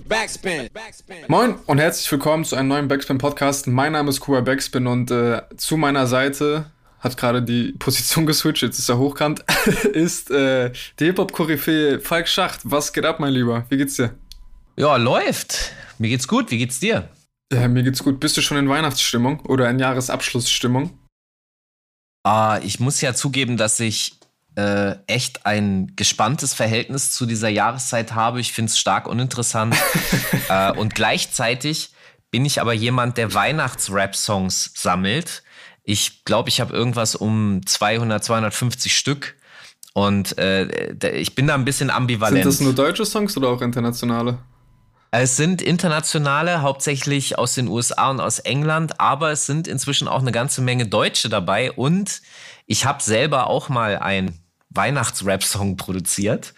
Backspin. Moin und herzlich willkommen zu einem neuen Backspin Podcast. Mein Name ist Kuba Backspin und äh, zu meiner Seite hat gerade die Position geswitcht, jetzt ist er hochkant, ist äh, die Hip-Hop-Koryphäe Falk Schacht. Was geht ab, mein Lieber? Wie geht's dir? Ja, läuft. Mir geht's gut. Wie geht's dir? Ja, mir geht's gut. Bist du schon in Weihnachtsstimmung oder in Jahresabschlussstimmung? Ah, ich muss ja zugeben, dass ich äh, echt ein gespanntes Verhältnis zu dieser Jahreszeit habe. Ich finde es stark uninteressant. äh, und gleichzeitig bin ich aber jemand, der Weihnachts-Rap-Songs sammelt. Ich glaube, ich habe irgendwas um 200, 250 Stück. Und äh, ich bin da ein bisschen ambivalent. Sind das nur deutsche Songs oder auch internationale? Es sind internationale, hauptsächlich aus den USA und aus England, aber es sind inzwischen auch eine ganze Menge Deutsche dabei und ich habe selber auch mal ein Weihnachts-Rap-Song produziert.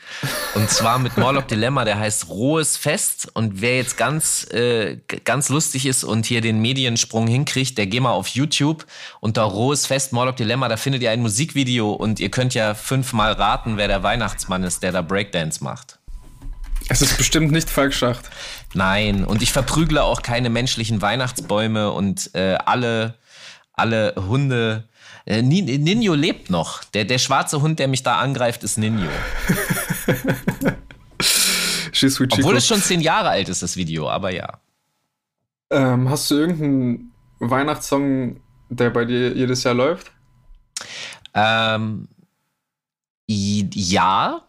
Und zwar mit Morlock Dilemma, der heißt Rohes Fest. Und wer jetzt ganz, äh, ganz lustig ist und hier den Mediensprung hinkriegt, der geh mal auf YouTube unter Rohes Fest Morlock Dilemma, da findet ihr ein Musikvideo und ihr könnt ja fünfmal raten, wer der Weihnachtsmann ist, der da Breakdance macht. Es ist bestimmt nicht Falk Schacht. Nein, und ich verprügle auch keine menschlichen Weihnachtsbäume und äh, alle, alle Hunde. Äh, Nino lebt noch. Der, der schwarze Hund, der mich da angreift, ist Nino. Obwohl es schon zehn Jahre alt ist, das Video, aber ja. Ähm, hast du irgendeinen Weihnachtssong, der bei dir jedes Jahr läuft? Ähm, ja,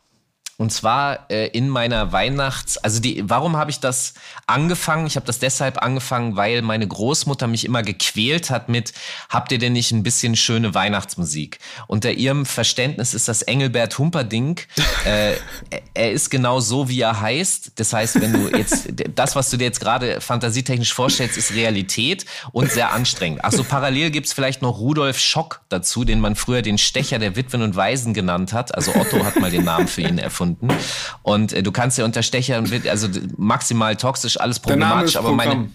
und zwar äh, in meiner Weihnachts-, also die, warum habe ich das angefangen? Ich habe das deshalb angefangen, weil meine Großmutter mich immer gequält hat mit, habt ihr denn nicht ein bisschen schöne Weihnachtsmusik? Unter ihrem Verständnis ist das Engelbert Humperdinck. äh, er ist genau so, wie er heißt. Das heißt, wenn du jetzt, das, was du dir jetzt gerade fantasietechnisch vorstellst, ist Realität und sehr anstrengend. Achso, parallel gibt's vielleicht noch Rudolf Schock dazu, den man früher den Stecher der Witwen und Waisen genannt hat. Also Otto hat mal den Namen für ihn erfunden gefunden. Und äh, du kannst ja unter Stecher, also maximal toxisch, alles problematisch, aber meine,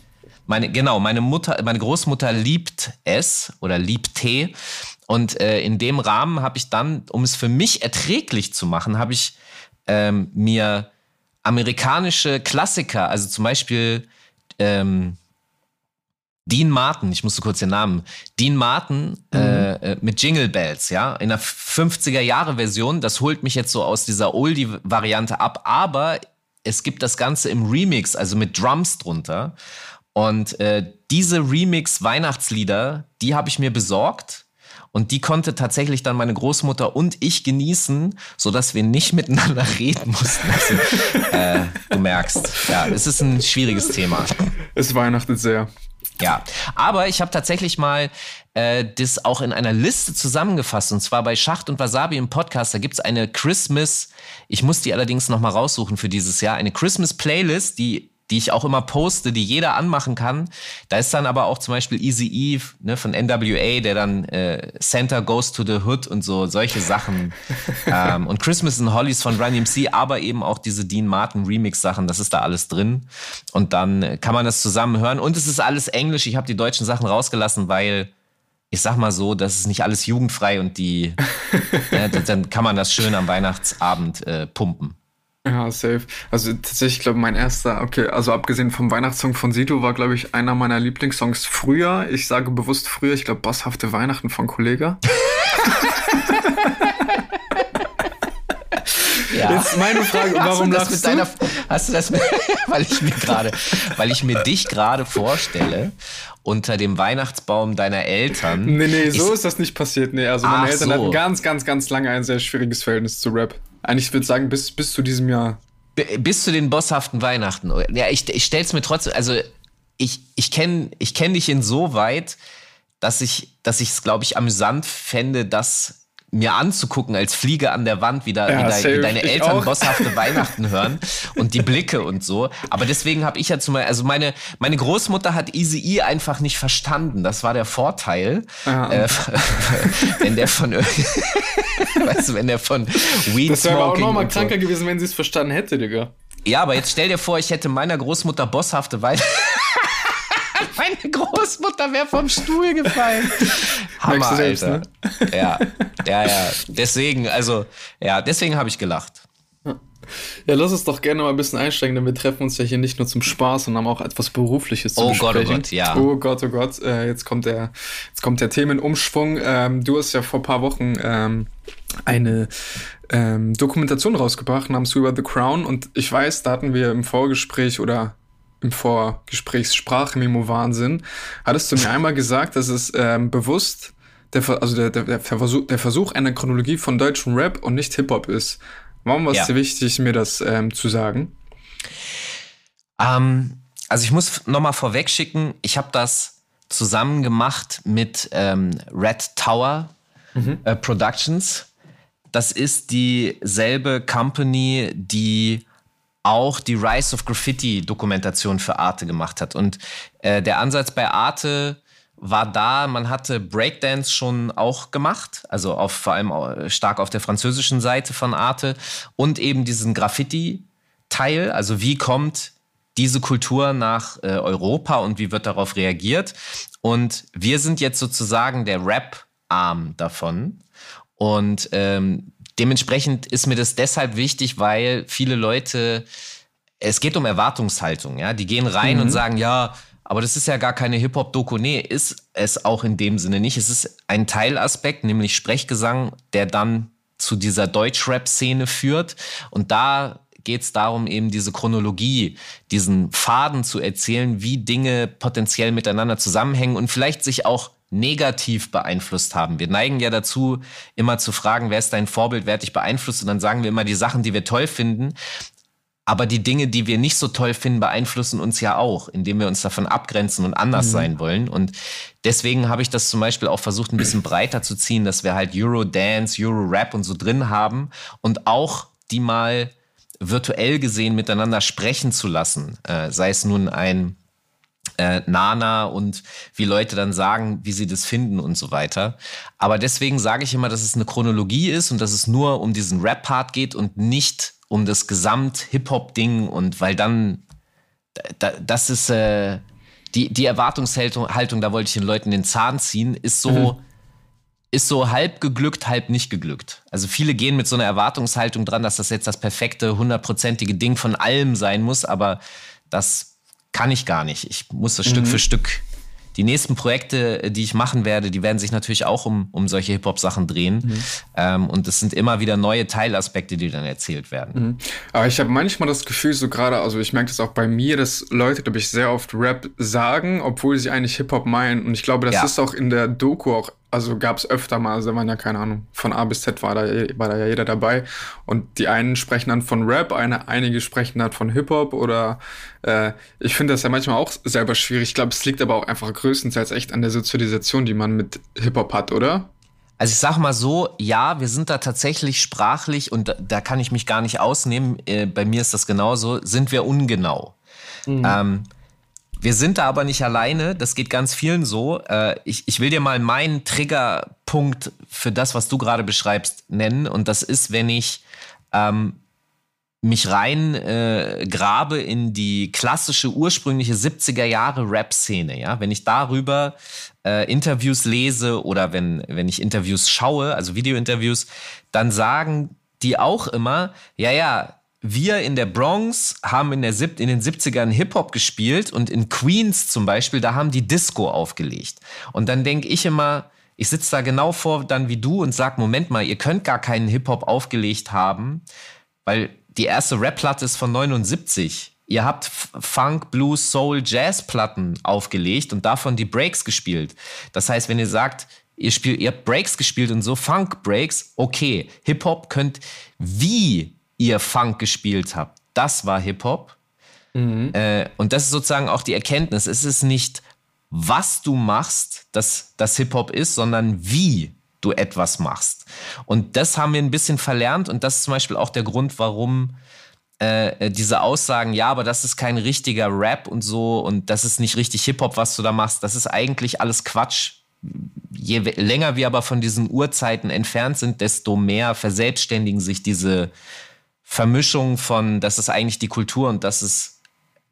meine, genau, meine Mutter, meine Großmutter liebt es oder liebt Tee. Und äh, in dem Rahmen habe ich dann, um es für mich erträglich zu machen, habe ich ähm, mir amerikanische Klassiker, also zum Beispiel ähm, Dean Martin, ich musste kurz den Namen, Dean Martin mhm. äh, äh mit Jingle Bells, ja, in der 50er Jahre Version, das holt mich jetzt so aus dieser Oldie-Variante ab, aber es gibt das Ganze im Remix, also mit Drums drunter. Und äh, diese Remix-Weihnachtslieder, die habe ich mir besorgt. Und die konnte tatsächlich dann meine Großmutter und ich genießen, so dass wir nicht miteinander reden mussten. Also, äh, du merkst, ja, es ist ein schwieriges Thema. Es weihnachtet sehr. Ja, aber ich habe tatsächlich mal äh, das auch in einer Liste zusammengefasst und zwar bei Schacht und Wasabi im Podcast. Da gibt's eine Christmas, ich muss die allerdings noch mal raussuchen für dieses Jahr, eine Christmas Playlist, die die ich auch immer poste, die jeder anmachen kann. Da ist dann aber auch zum Beispiel Easy Eve ne, von NWA, der dann äh, Santa Goes to the Hood und so, solche Sachen. ähm, und Christmas and Hollies von Run MC, aber eben auch diese Dean Martin Remix-Sachen, das ist da alles drin. Und dann kann man das zusammen hören. Und es ist alles Englisch. Ich habe die deutschen Sachen rausgelassen, weil ich sag mal so, das ist nicht alles jugendfrei und die, ja, dann kann man das schön am Weihnachtsabend äh, pumpen. Ja, safe. Also tatsächlich, glaube mein erster, okay, also abgesehen vom Weihnachtssong von Sido war, glaube ich, einer meiner Lieblingssongs früher. Ich sage bewusst früher, ich glaube, Bosshafte Weihnachten von Kollega. ja. Jetzt meine Frage, warum hast lachst du? Deiner, hast du das mit, weil ich mir gerade, weil ich mir dich gerade vorstelle unter dem Weihnachtsbaum deiner Eltern. Nee, nee, so ich, ist das nicht passiert. Nee, also meine Eltern so. hatten ganz, ganz, ganz lange ein sehr schwieriges Verhältnis zu Rap. Eigentlich würde ich sagen, bis, bis zu diesem Jahr. Bis zu den bosshaften Weihnachten. Ja, ich, ich stell's mir trotzdem, also ich, ich kenne ich kenn dich insoweit, dass ich, dass ich es, glaube ich, amüsant fände, dass mir anzugucken als Fliege an der Wand, wie, da, ja, wie, de, wie deine Eltern auch. bosshafte Weihnachten hören und die Blicke und so. Aber deswegen habe ich ja zum Beispiel, also meine, meine Großmutter hat Easy E einfach nicht verstanden. Das war der Vorteil. Ja. Äh, wenn der von weißt du, wenn der von Weed Das wäre auch nochmal kranker so. gewesen, wenn sie es verstanden hätte, Digga. Ja, aber jetzt stell dir vor, ich hätte meiner Großmutter bosshafte Weihnachten. Großmutter wäre vom Stuhl gefallen. Hammer, selbst, Alter. Ne? Ja, ja, ja. Deswegen, also, ja, deswegen habe ich gelacht. Ja, lass uns doch gerne mal ein bisschen einsteigen, denn wir treffen uns ja hier nicht nur zum Spaß, sondern auch etwas Berufliches zu oh besprechen. Gott, oh Gott, ja. Oh Gott, oh Gott, äh, jetzt kommt der, jetzt kommt der Themenumschwung. Ähm, du hast ja vor paar Wochen ähm, eine ähm, Dokumentation rausgebracht namens We Were the Crown und ich weiß, da hatten wir im Vorgespräch oder im Vorgespräch Sprachmemo Wahnsinn, hattest du mir einmal gesagt, dass es ähm, bewusst der, also der, der, der, Versuch, der Versuch einer Chronologie von deutschem Rap und nicht Hip-Hop ist. Warum war es ja. dir wichtig, mir das ähm, zu sagen? Ähm, also ich muss nochmal vorweg schicken, ich habe das zusammen gemacht mit ähm, Red Tower mhm. äh, Productions. Das ist dieselbe Company, die auch die Rise of Graffiti Dokumentation für Arte gemacht hat. Und äh, der Ansatz bei Arte war da, man hatte Breakdance schon auch gemacht, also auf, vor allem stark auf der französischen Seite von Arte und eben diesen Graffiti-Teil, also wie kommt diese Kultur nach äh, Europa und wie wird darauf reagiert. Und wir sind jetzt sozusagen der Rap-Arm davon. Und ähm, dementsprechend ist mir das deshalb wichtig, weil viele Leute, es geht um Erwartungshaltung, ja, die gehen rein mhm. und sagen, ja, aber das ist ja gar keine Hip-Hop-Doku. Nee, ist es auch in dem Sinne nicht. Es ist ein Teilaspekt, nämlich Sprechgesang, der dann zu dieser Deutsch-Rap-Szene führt. Und da geht es darum, eben diese Chronologie, diesen Faden zu erzählen, wie Dinge potenziell miteinander zusammenhängen und vielleicht sich auch negativ beeinflusst haben. Wir neigen ja dazu, immer zu fragen, wer ist dein Vorbild, wer hat dich beeinflusst? Und dann sagen wir immer die Sachen, die wir toll finden. Aber die Dinge, die wir nicht so toll finden, beeinflussen uns ja auch, indem wir uns davon abgrenzen und anders mhm. sein wollen. Und deswegen habe ich das zum Beispiel auch versucht, ein bisschen breiter zu ziehen, dass wir halt Euro-Dance, Euro-Rap und so drin haben und auch die mal virtuell gesehen miteinander sprechen zu lassen. Äh, sei es nun ein äh, Nana und wie Leute dann sagen, wie sie das finden und so weiter. Aber deswegen sage ich immer, dass es eine Chronologie ist und dass es nur um diesen Rap-Part geht und nicht um das Gesamt-Hip-Hop-Ding und weil dann, da, das ist äh, die, die Erwartungshaltung, Haltung, da wollte ich den Leuten den Zahn ziehen, ist so, mhm. ist so halb geglückt, halb nicht geglückt. Also viele gehen mit so einer Erwartungshaltung dran, dass das jetzt das perfekte, hundertprozentige Ding von allem sein muss, aber das kann ich gar nicht. Ich muss das mhm. Stück für Stück die nächsten Projekte, äh, die ich machen werde, die werden sich natürlich auch um, um solche Hip-Hop-Sachen drehen. Mhm. Ähm, und es sind immer wieder neue Teilaspekte, die dann erzählt werden. Mhm. Aber ich habe manchmal das Gefühl, so gerade, also ich merke das auch bei mir, dass Leute, glaube ich, sehr oft Rap sagen, obwohl sie eigentlich Hip-Hop meinen. Und ich glaube, das ja. ist auch in der Doku auch also gab es öfter mal, also waren ja keine Ahnung, von A bis Z war da, war da ja jeder dabei. Und die einen sprechen dann von Rap, eine, einige sprechen dann von Hip-Hop oder äh, ich finde das ja manchmal auch selber schwierig. Ich glaube, es liegt aber auch einfach größtenteils echt an der Sozialisation, die man mit Hip-Hop hat, oder? Also ich sag mal so, ja, wir sind da tatsächlich sprachlich und da, da kann ich mich gar nicht ausnehmen. Äh, bei mir ist das genauso, sind wir ungenau. Mhm. Ähm, wir sind da aber nicht alleine, das geht ganz vielen so. Äh, ich, ich will dir mal meinen Triggerpunkt für das, was du gerade beschreibst, nennen. Und das ist, wenn ich ähm, mich rein äh, grabe in die klassische, ursprüngliche 70er Jahre Rap-Szene. Ja? Wenn ich darüber äh, Interviews lese oder wenn, wenn ich Interviews schaue, also Videointerviews, dann sagen die auch immer, ja, ja, wir in der Bronx haben in, der, in den 70ern Hip-Hop gespielt und in Queens zum Beispiel, da haben die Disco aufgelegt. Und dann denke ich immer, ich sitze da genau vor dann wie du und sag, Moment mal, ihr könnt gar keinen Hip-Hop aufgelegt haben, weil die erste Rap-Platte ist von 79. Ihr habt Funk, Blues, Soul, Jazz-Platten aufgelegt und davon die Breaks gespielt. Das heißt, wenn ihr sagt, ihr spielt, ihr habt Breaks gespielt und so Funk-Breaks, okay, Hip-Hop könnt wie ihr Funk gespielt habt. Das war Hip-Hop. Mhm. Äh, und das ist sozusagen auch die Erkenntnis. Es ist nicht, was du machst, dass das Hip-Hop ist, sondern wie du etwas machst. Und das haben wir ein bisschen verlernt und das ist zum Beispiel auch der Grund, warum äh, diese Aussagen, ja, aber das ist kein richtiger Rap und so und das ist nicht richtig Hip-Hop, was du da machst, das ist eigentlich alles Quatsch. Je länger wir aber von diesen Urzeiten entfernt sind, desto mehr verselbstständigen sich diese Vermischung von, das ist eigentlich die Kultur und das ist,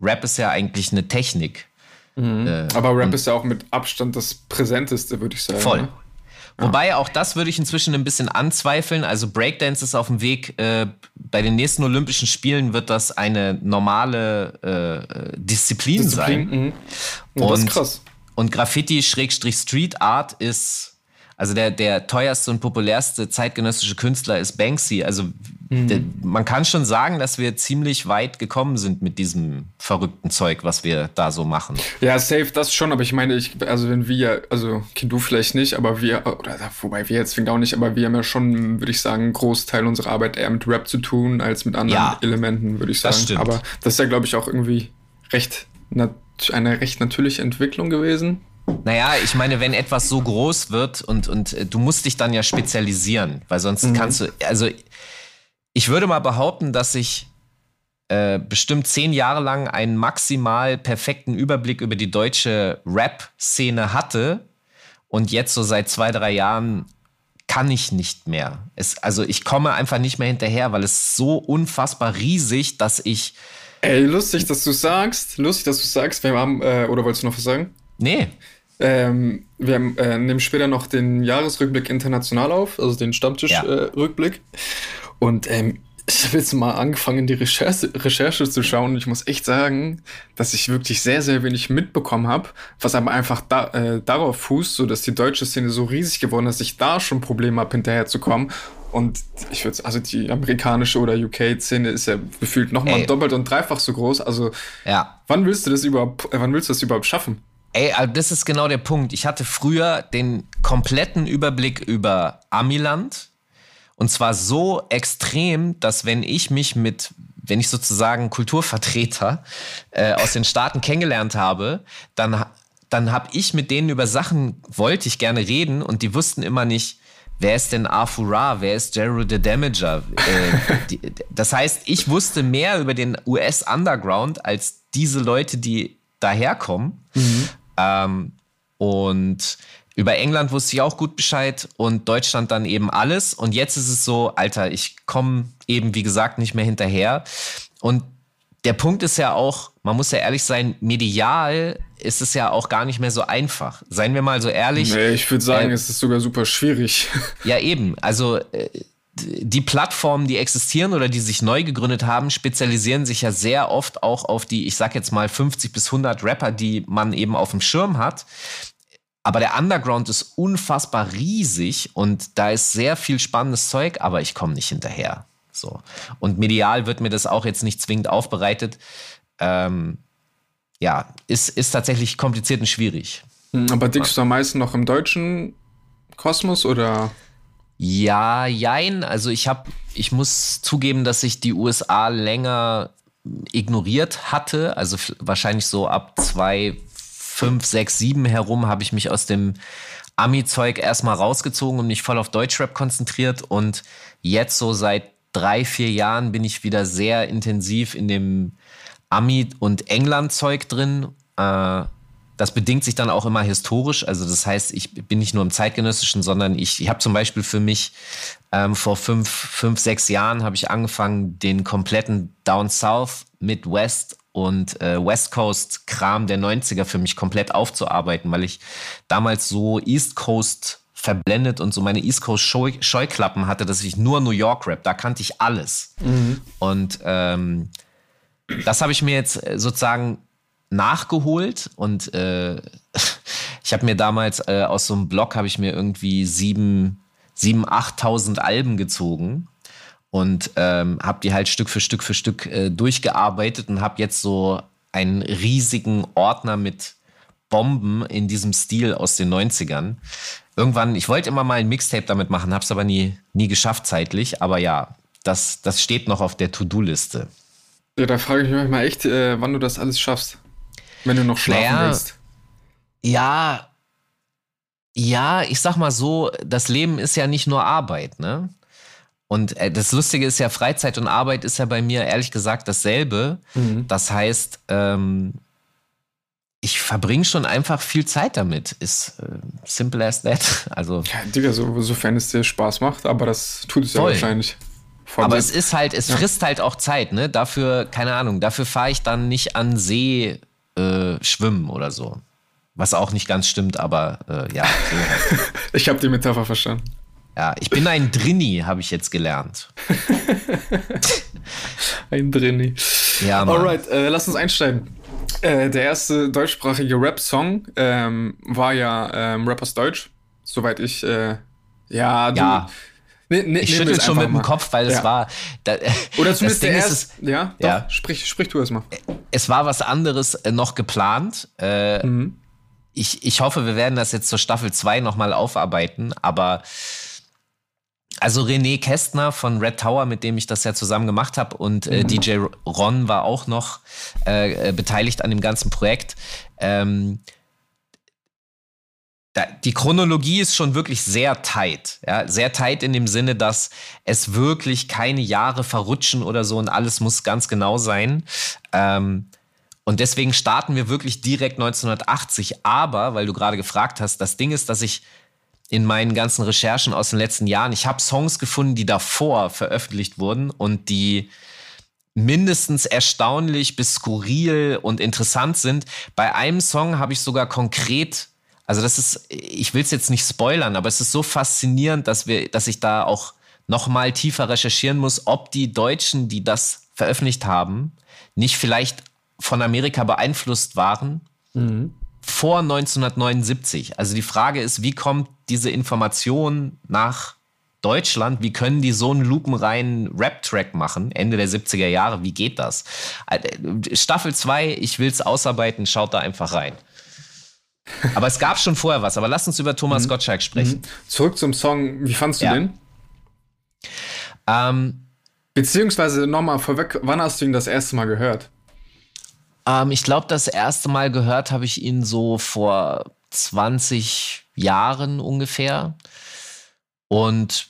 Rap ist ja eigentlich eine Technik. Mhm. Äh, Aber Rap ist ja auch mit Abstand das Präsenteste, würde ich sagen. Voll. Ne? Wobei auch das würde ich inzwischen ein bisschen anzweifeln. Also Breakdance ist auf dem Weg. Äh, bei den nächsten Olympischen Spielen wird das eine normale äh, Disziplin, Disziplin, sein. Mhm. Ja, und, das ist krass. Und Graffiti-Street Art ist also der, der teuerste und populärste zeitgenössische Künstler ist Banksy. Also mhm. der, man kann schon sagen, dass wir ziemlich weit gekommen sind mit diesem verrückten Zeug, was wir da so machen. Ja, safe, das schon, aber ich meine, ich, also wenn wir, also du vielleicht nicht, aber wir, oder wobei wir jetzt auch nicht, aber wir haben ja schon, würde ich sagen, einen Großteil unserer Arbeit eher mit Rap zu tun, als mit anderen ja, Elementen, würde ich sagen. Das stimmt. Aber das ist ja, glaube ich, auch irgendwie recht eine recht natürliche Entwicklung gewesen. Naja, ich meine, wenn etwas so groß wird und, und äh, du musst dich dann ja spezialisieren, weil sonst mhm. kannst du, also ich würde mal behaupten, dass ich äh, bestimmt zehn Jahre lang einen maximal perfekten Überblick über die deutsche Rap-Szene hatte und jetzt so seit zwei, drei Jahren kann ich nicht mehr. Es, also ich komme einfach nicht mehr hinterher, weil es so unfassbar riesig, dass ich. Ey, lustig, dass du sagst. Lustig, dass du sagst. Wir haben, äh, oder wolltest du noch was sagen? Nee. Ähm, wir haben, äh, nehmen später noch den Jahresrückblick international auf, also den Stammtischrückblick. Ja. Äh, und ähm, ich habe jetzt mal angefangen, die Recherche, Recherche zu schauen. Und ich muss echt sagen, dass ich wirklich sehr, sehr wenig mitbekommen habe, was aber einfach da, äh, darauf fußt, so dass die deutsche Szene so riesig geworden ist, dass ich da schon Probleme habe, hinterherzukommen. Und ich würde also die amerikanische oder UK-Szene ist ja gefühlt nochmal doppelt und dreifach so groß. Also, ja. wann willst du das überhaupt, wann willst du das überhaupt schaffen? Ey, also das ist genau der Punkt. Ich hatte früher den kompletten Überblick über Amiland. Und zwar so extrem, dass wenn ich mich mit, wenn ich sozusagen Kulturvertreter äh, aus den Staaten kennengelernt habe, dann, dann habe ich mit denen über Sachen, wollte ich gerne reden und die wussten immer nicht, wer ist denn Afura, wer ist Gerald the Damager. Äh, die, das heißt, ich wusste mehr über den US-Underground als diese Leute, die daherkommen. Mhm. Ähm, und über England wusste ich auch gut Bescheid und Deutschland dann eben alles. Und jetzt ist es so, Alter, ich komme eben, wie gesagt, nicht mehr hinterher. Und der Punkt ist ja auch, man muss ja ehrlich sein, medial ist es ja auch gar nicht mehr so einfach. Seien wir mal so ehrlich. Nee, ich würde sagen, äh, es ist sogar super schwierig. Ja, eben. Also äh, die Plattformen, die existieren oder die sich neu gegründet haben, spezialisieren sich ja sehr oft auch auf die, ich sag jetzt mal 50 bis 100 Rapper, die man eben auf dem Schirm hat. Aber der Underground ist unfassbar riesig und da ist sehr viel spannendes Zeug, aber ich komme nicht hinterher. So. Und medial wird mir das auch jetzt nicht zwingend aufbereitet. Ähm, ja, ist, ist tatsächlich kompliziert und schwierig. Aber dickst du am meisten noch im deutschen Kosmos oder? Ja, jein. Also ich habe, ich muss zugeben, dass ich die USA länger ignoriert hatte. Also wahrscheinlich so ab zwei, fünf, sechs, sieben herum habe ich mich aus dem Ami-Zeug erstmal rausgezogen und mich voll auf Deutschrap konzentriert. Und jetzt so seit drei, vier Jahren bin ich wieder sehr intensiv in dem Ami- und England-Zeug drin. Äh, das bedingt sich dann auch immer historisch. Also das heißt, ich bin nicht nur im zeitgenössischen, sondern ich, ich habe zum Beispiel für mich ähm, vor fünf, fünf, sechs Jahren habe ich angefangen, den kompletten Down South, Midwest und äh, West Coast Kram der 90er für mich komplett aufzuarbeiten, weil ich damals so East Coast verblendet und so meine East Coast Scheu Scheuklappen hatte, dass ich nur New York Rap, da kannte ich alles. Mhm. Und ähm, das habe ich mir jetzt sozusagen nachgeholt und äh, ich habe mir damals äh, aus so einem Blog habe ich mir irgendwie sieben, sieben, achttausend Alben gezogen und ähm, habe die halt Stück für Stück für Stück äh, durchgearbeitet und habe jetzt so einen riesigen Ordner mit Bomben in diesem Stil aus den 90ern. Irgendwann, ich wollte immer mal ein Mixtape damit machen, habe es aber nie, nie geschafft zeitlich. Aber ja, das, das steht noch auf der To-Do-Liste. Ja, da frage ich mich manchmal echt, äh, wann du das alles schaffst. Wenn du noch schlafen naja, willst. Ja, ja, ich sag mal so, das Leben ist ja nicht nur Arbeit, ne? Und äh, das Lustige ist ja, Freizeit und Arbeit ist ja bei mir ehrlich gesagt dasselbe. Mhm. Das heißt, ähm, ich verbringe schon einfach viel Zeit damit. Ist äh, simple as that. Also, ja, Digga, so, sofern es dir Spaß macht, aber das tut es voll. ja wahrscheinlich. Aber es ist halt, es frisst halt auch Zeit, ne? Dafür, keine Ahnung, dafür fahre ich dann nicht an See äh, schwimmen oder so. Was auch nicht ganz stimmt, aber äh, ja. So halt. ich habe die Metapher verstanden. Ja, ich bin ein Drini, habe ich jetzt gelernt. ein Drini. Ja, Mann. Alright, äh, lass uns einsteigen. Äh, der erste deutschsprachige Rap-Song ähm, war ja ähm, Rappers Deutsch, soweit ich. Äh, ja, du. Ja. Ne, ne, ich schüttel schon mit dem Kopf, weil ja. es war. Da, Oder zumindest der erste. Ja, doch, ja. Sprich, sprich du erstmal. Es war was anderes äh, noch geplant. Äh, mhm. ich, ich hoffe, wir werden das jetzt zur Staffel 2 nochmal aufarbeiten, aber also René Kästner von Red Tower, mit dem ich das ja zusammen gemacht habe, und äh, mhm. DJ Ron war auch noch äh, äh, beteiligt an dem ganzen Projekt. Ähm, da, die Chronologie ist schon wirklich sehr tight. Ja? Sehr tight in dem Sinne, dass es wirklich keine Jahre verrutschen oder so und alles muss ganz genau sein. Ähm, und deswegen starten wir wirklich direkt 1980. Aber, weil du gerade gefragt hast, das Ding ist, dass ich in meinen ganzen Recherchen aus den letzten Jahren. Ich habe Songs gefunden, die davor veröffentlicht wurden und die mindestens erstaunlich bis skurril und interessant sind. Bei einem Song habe ich sogar konkret, also das ist, ich will es jetzt nicht spoilern, aber es ist so faszinierend, dass wir, dass ich da auch noch mal tiefer recherchieren muss, ob die Deutschen, die das veröffentlicht haben, nicht vielleicht von Amerika beeinflusst waren. Mhm vor 1979. Also die Frage ist, wie kommt diese Information nach Deutschland? Wie können die so einen lupenreinen Rap-Track machen, Ende der 70er Jahre? Wie geht das? Äh, Staffel 2, ich will es ausarbeiten, schaut da einfach rein. Aber es gab schon vorher was. Aber lass uns über Thomas mhm. Gottschalk sprechen. Mhm. Zurück zum Song. Wie fandst du ja. den? Ähm, Beziehungsweise nochmal vorweg, wann hast du ihn das erste Mal gehört? Ähm, ich glaube, das erste Mal gehört habe ich ihn so vor 20 Jahren ungefähr. Und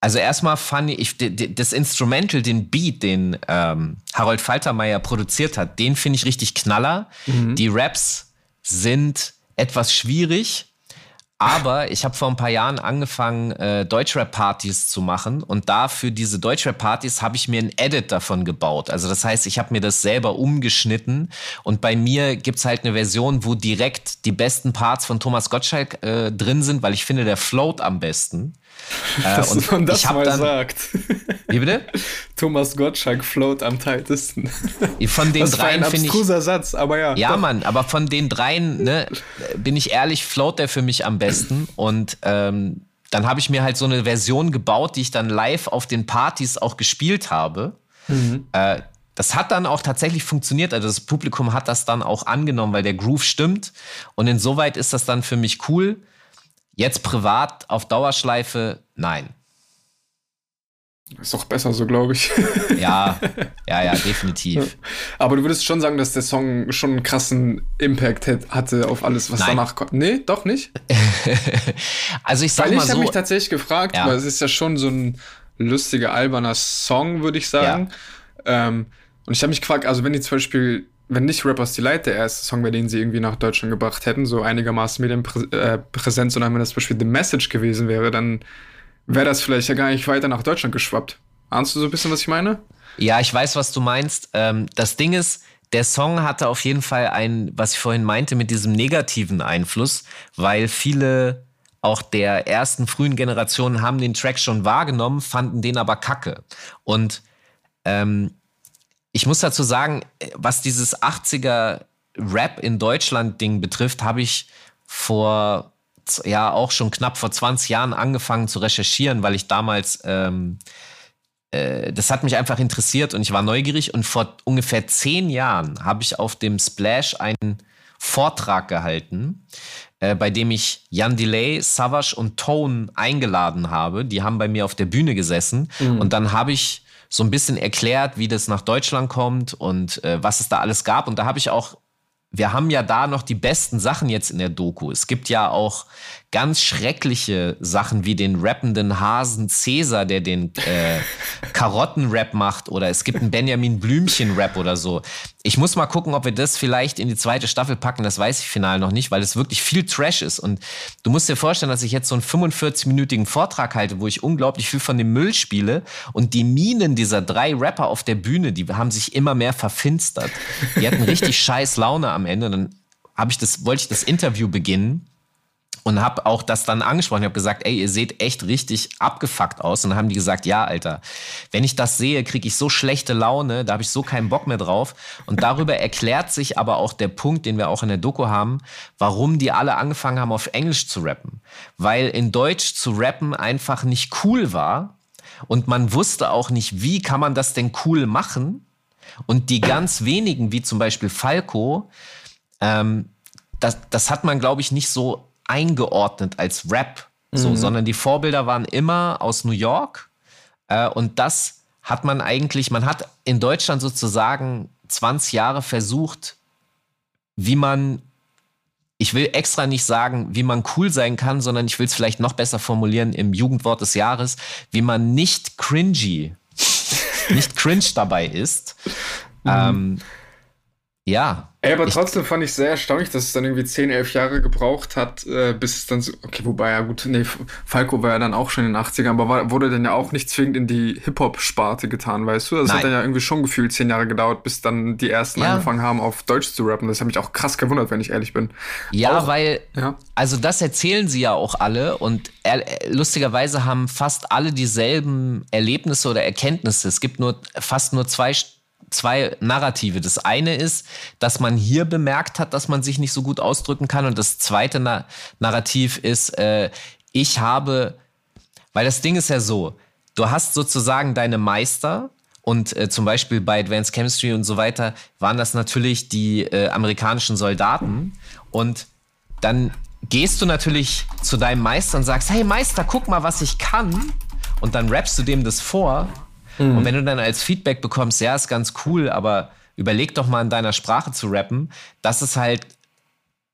also erstmal fand ich, das Instrumental, den Beat, den ähm, Harold Faltermeier produziert hat, den finde ich richtig knaller. Mhm. Die Raps sind etwas schwierig, aber ich habe vor ein paar Jahren angefangen, äh, Deutschrap-Partys zu machen. Und da für diese Deutschrap-Partys habe ich mir ein Edit davon gebaut. Also das heißt, ich habe mir das selber umgeschnitten. Und bei mir gibt's halt eine Version, wo direkt die besten Parts von Thomas Gottschalk äh, drin sind, weil ich finde, der float am besten. Äh, Dass und man das mal dann, sagt. Wie bitte? Thomas Gottschalk float am tightesten. Von den das dreien finde ich. abstruser Satz, aber ja. Ja, doch. Mann, aber von den dreien, ne, bin ich ehrlich, float der für mich am besten. Und ähm, dann habe ich mir halt so eine Version gebaut, die ich dann live auf den Partys auch gespielt habe. Mhm. Äh, das hat dann auch tatsächlich funktioniert. Also das Publikum hat das dann auch angenommen, weil der Groove stimmt. Und insoweit ist das dann für mich cool. Jetzt privat auf Dauerschleife, nein. Ist doch besser so, glaube ich. Ja, ja, ja, definitiv. Aber du würdest schon sagen, dass der Song schon einen krassen Impact hatte auf alles, was Nein. danach kommt. Nee, doch nicht? also ich sag weil mal ich so. habe mich tatsächlich gefragt, ja. weil es ist ja schon so ein lustiger, alberner Song, würde ich sagen. Ja. Ähm, und ich habe mich gefragt, also wenn die zum Beispiel wenn nicht Rappers Delight der erste Song wäre, den sie irgendwie nach Deutschland gebracht hätten, so einigermaßen Medienpräsenz, äh, sondern wenn das zum Beispiel The Message gewesen wäre, dann wäre das vielleicht ja gar nicht weiter nach Deutschland geschwappt. Ahnst du so ein bisschen, was ich meine? Ja, ich weiß, was du meinst. Ähm, das Ding ist, der Song hatte auf jeden Fall einen, was ich vorhin meinte, mit diesem negativen Einfluss, weil viele auch der ersten frühen Generationen haben den Track schon wahrgenommen, fanden den aber kacke. Und ähm, ich muss dazu sagen, was dieses 80er Rap in Deutschland Ding betrifft, habe ich vor ja auch schon knapp vor 20 Jahren angefangen zu recherchieren, weil ich damals ähm, äh, das hat mich einfach interessiert und ich war neugierig und vor ungefähr zehn Jahren habe ich auf dem Splash einen Vortrag gehalten, äh, bei dem ich Jan Delay, Savage und Tone eingeladen habe. Die haben bei mir auf der Bühne gesessen mhm. und dann habe ich so ein bisschen erklärt, wie das nach Deutschland kommt und äh, was es da alles gab. Und da habe ich auch, wir haben ja da noch die besten Sachen jetzt in der Doku. Es gibt ja auch ganz schreckliche Sachen wie den rappenden Hasen Cäsar, der den äh, Karotten-Rap macht oder es gibt einen Benjamin Blümchen-Rap oder so. Ich muss mal gucken, ob wir das vielleicht in die zweite Staffel packen, das weiß ich final noch nicht, weil es wirklich viel Trash ist und du musst dir vorstellen, dass ich jetzt so einen 45-minütigen Vortrag halte, wo ich unglaublich viel von dem Müll spiele und die Minen dieser drei Rapper auf der Bühne, die haben sich immer mehr verfinstert. Die hatten richtig scheiß Laune am Ende. Dann habe ich das, wollte ich das Interview beginnen und habe auch das dann angesprochen. Ich habe gesagt, ey, ihr seht echt richtig abgefuckt aus. Und dann haben die gesagt, ja, Alter, wenn ich das sehe, kriege ich so schlechte Laune, da habe ich so keinen Bock mehr drauf. Und darüber erklärt sich aber auch der Punkt, den wir auch in der Doku haben, warum die alle angefangen haben, auf Englisch zu rappen. Weil in Deutsch zu rappen einfach nicht cool war. Und man wusste auch nicht, wie kann man das denn cool machen. Und die ganz wenigen, wie zum Beispiel Falco, ähm, das, das hat man, glaube ich, nicht so eingeordnet als Rap, so, mhm. sondern die Vorbilder waren immer aus New York. Äh, und das hat man eigentlich, man hat in Deutschland sozusagen 20 Jahre versucht, wie man, ich will extra nicht sagen, wie man cool sein kann, sondern ich will es vielleicht noch besser formulieren im Jugendwort des Jahres, wie man nicht cringy, nicht cringe dabei ist. Mhm. Ähm, ja, Ey, aber trotzdem fand ich sehr erstaunlich, dass es dann irgendwie 10, 11 Jahre gebraucht hat, äh, bis es dann so, okay, wobei ja gut, nee, Falco war ja dann auch schon in den 80ern, aber war, wurde dann ja auch nicht zwingend in die Hip-Hop-Sparte getan, weißt du? Das Nein. hat dann ja irgendwie schon gefühlt 10 Jahre gedauert, bis dann die ersten ja. angefangen haben, auf Deutsch zu rappen. Das hat mich auch krass gewundert, wenn ich ehrlich bin. Ja, auch, weil, ja. also das erzählen sie ja auch alle und er, lustigerweise haben fast alle dieselben Erlebnisse oder Erkenntnisse. Es gibt nur fast nur zwei zwei Narrative. Das eine ist, dass man hier bemerkt hat, dass man sich nicht so gut ausdrücken kann. Und das zweite Na Narrativ ist, äh, ich habe, weil das Ding ist ja so, du hast sozusagen deine Meister. Und äh, zum Beispiel bei Advanced Chemistry und so weiter waren das natürlich die äh, amerikanischen Soldaten. Und dann gehst du natürlich zu deinem Meister und sagst, hey Meister, guck mal, was ich kann. Und dann rappst du dem das vor Mhm. Und wenn du dann als Feedback bekommst, ja, ist ganz cool, aber überleg doch mal in deiner Sprache zu rappen, das ist halt,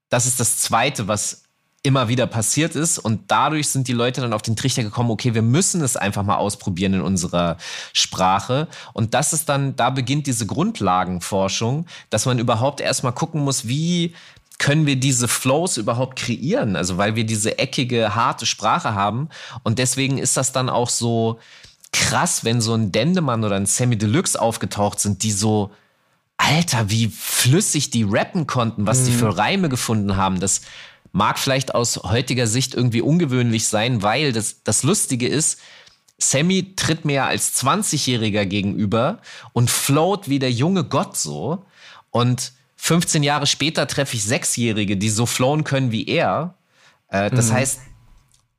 das ist das Zweite, was immer wieder passiert ist. Und dadurch sind die Leute dann auf den Trichter gekommen, okay, wir müssen es einfach mal ausprobieren in unserer Sprache. Und das ist dann, da beginnt diese Grundlagenforschung, dass man überhaupt erstmal gucken muss, wie können wir diese Flows überhaupt kreieren, also weil wir diese eckige, harte Sprache haben. Und deswegen ist das dann auch so, krass, wenn so ein Dendemann oder ein Sammy Deluxe aufgetaucht sind, die so, Alter, wie flüssig die rappen konnten, was mhm. die für Reime gefunden haben. Das mag vielleicht aus heutiger Sicht irgendwie ungewöhnlich sein, weil das, das Lustige ist, Sammy tritt mir ja als 20-Jähriger gegenüber und float wie der junge Gott so. Und 15 Jahre später treffe ich Sechsjährige, die so flowen können wie er. Äh, das mhm. heißt,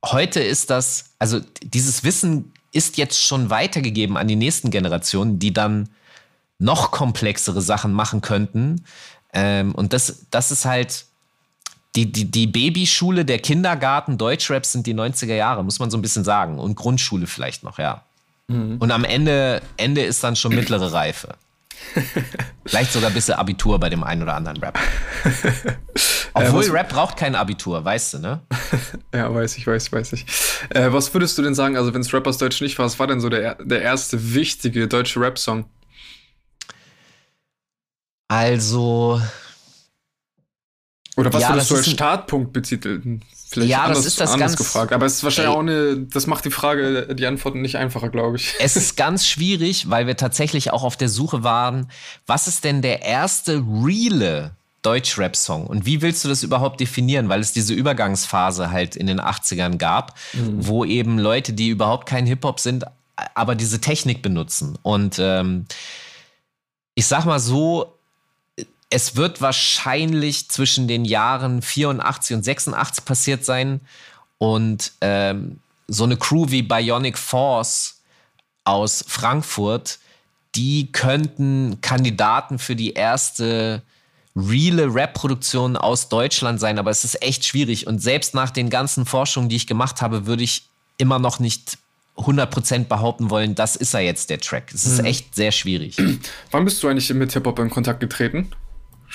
heute ist das, also dieses Wissen ist jetzt schon weitergegeben an die nächsten Generationen, die dann noch komplexere Sachen machen könnten. Ähm, und das, das ist halt die, die, die Babyschule, der Kindergarten, Deutschrap sind die 90er Jahre, muss man so ein bisschen sagen. Und Grundschule vielleicht noch, ja. Mhm. Und am Ende, Ende ist dann schon mittlere Reife. Vielleicht sogar ein bisschen Abitur bei dem einen oder anderen Rap. Obwohl äh, Rap braucht kein Abitur, weißt du, ne? ja, weiß ich, weiß ich, weiß ich. Äh, was würdest du denn sagen, also wenn es Rappers Deutsch nicht war, was war denn so der, der erste wichtige deutsche Rap-Song? Also. Oder was ja, würdest du als Startpunkt betiteln? Vielleicht ja, anders, das ist das anders ganz gefragt. Aber es ist wahrscheinlich ey, auch eine, das macht die Frage, die Antworten nicht einfacher, glaube ich. Es ist ganz schwierig, weil wir tatsächlich auch auf der Suche waren, was ist denn der erste reale Deutsch-Rap-Song? Und wie willst du das überhaupt definieren? Weil es diese Übergangsphase halt in den 80ern gab, mhm. wo eben Leute, die überhaupt kein Hip-Hop sind, aber diese Technik benutzen. Und ähm, ich sag mal so, es wird wahrscheinlich zwischen den Jahren 84 und 86 passiert sein. Und ähm, so eine Crew wie Bionic Force aus Frankfurt, die könnten Kandidaten für die erste reale Rap-Produktion aus Deutschland sein, aber es ist echt schwierig. Und selbst nach den ganzen Forschungen, die ich gemacht habe, würde ich immer noch nicht 100% behaupten wollen, das ist er jetzt der Track. Es ist mhm. echt sehr schwierig. Wann bist du eigentlich mit Hip-Hop in Kontakt getreten?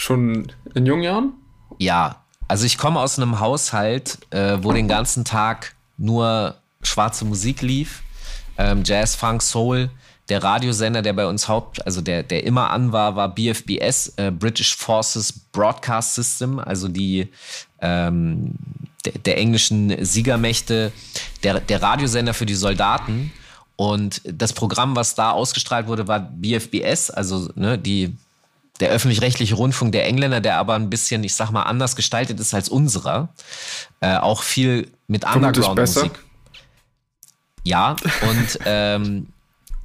Schon in jungen Jahren? Ja, also ich komme aus einem Haushalt, äh, wo den ganzen Tag nur schwarze Musik lief. Ähm, Jazz, Funk, Soul. Der Radiosender, der bei uns Haupt, also der, der immer an war, war BFBS, äh, British Forces Broadcast System, also die ähm, der, der englischen Siegermächte, der, der Radiosender für die Soldaten. Und das Programm, was da ausgestrahlt wurde, war BFBS, also ne, die der öffentlich-rechtliche Rundfunk der Engländer, der aber ein bisschen, ich sag mal, anders gestaltet ist als unserer. Äh, auch viel mit Underground-Musik. Ja, und ähm,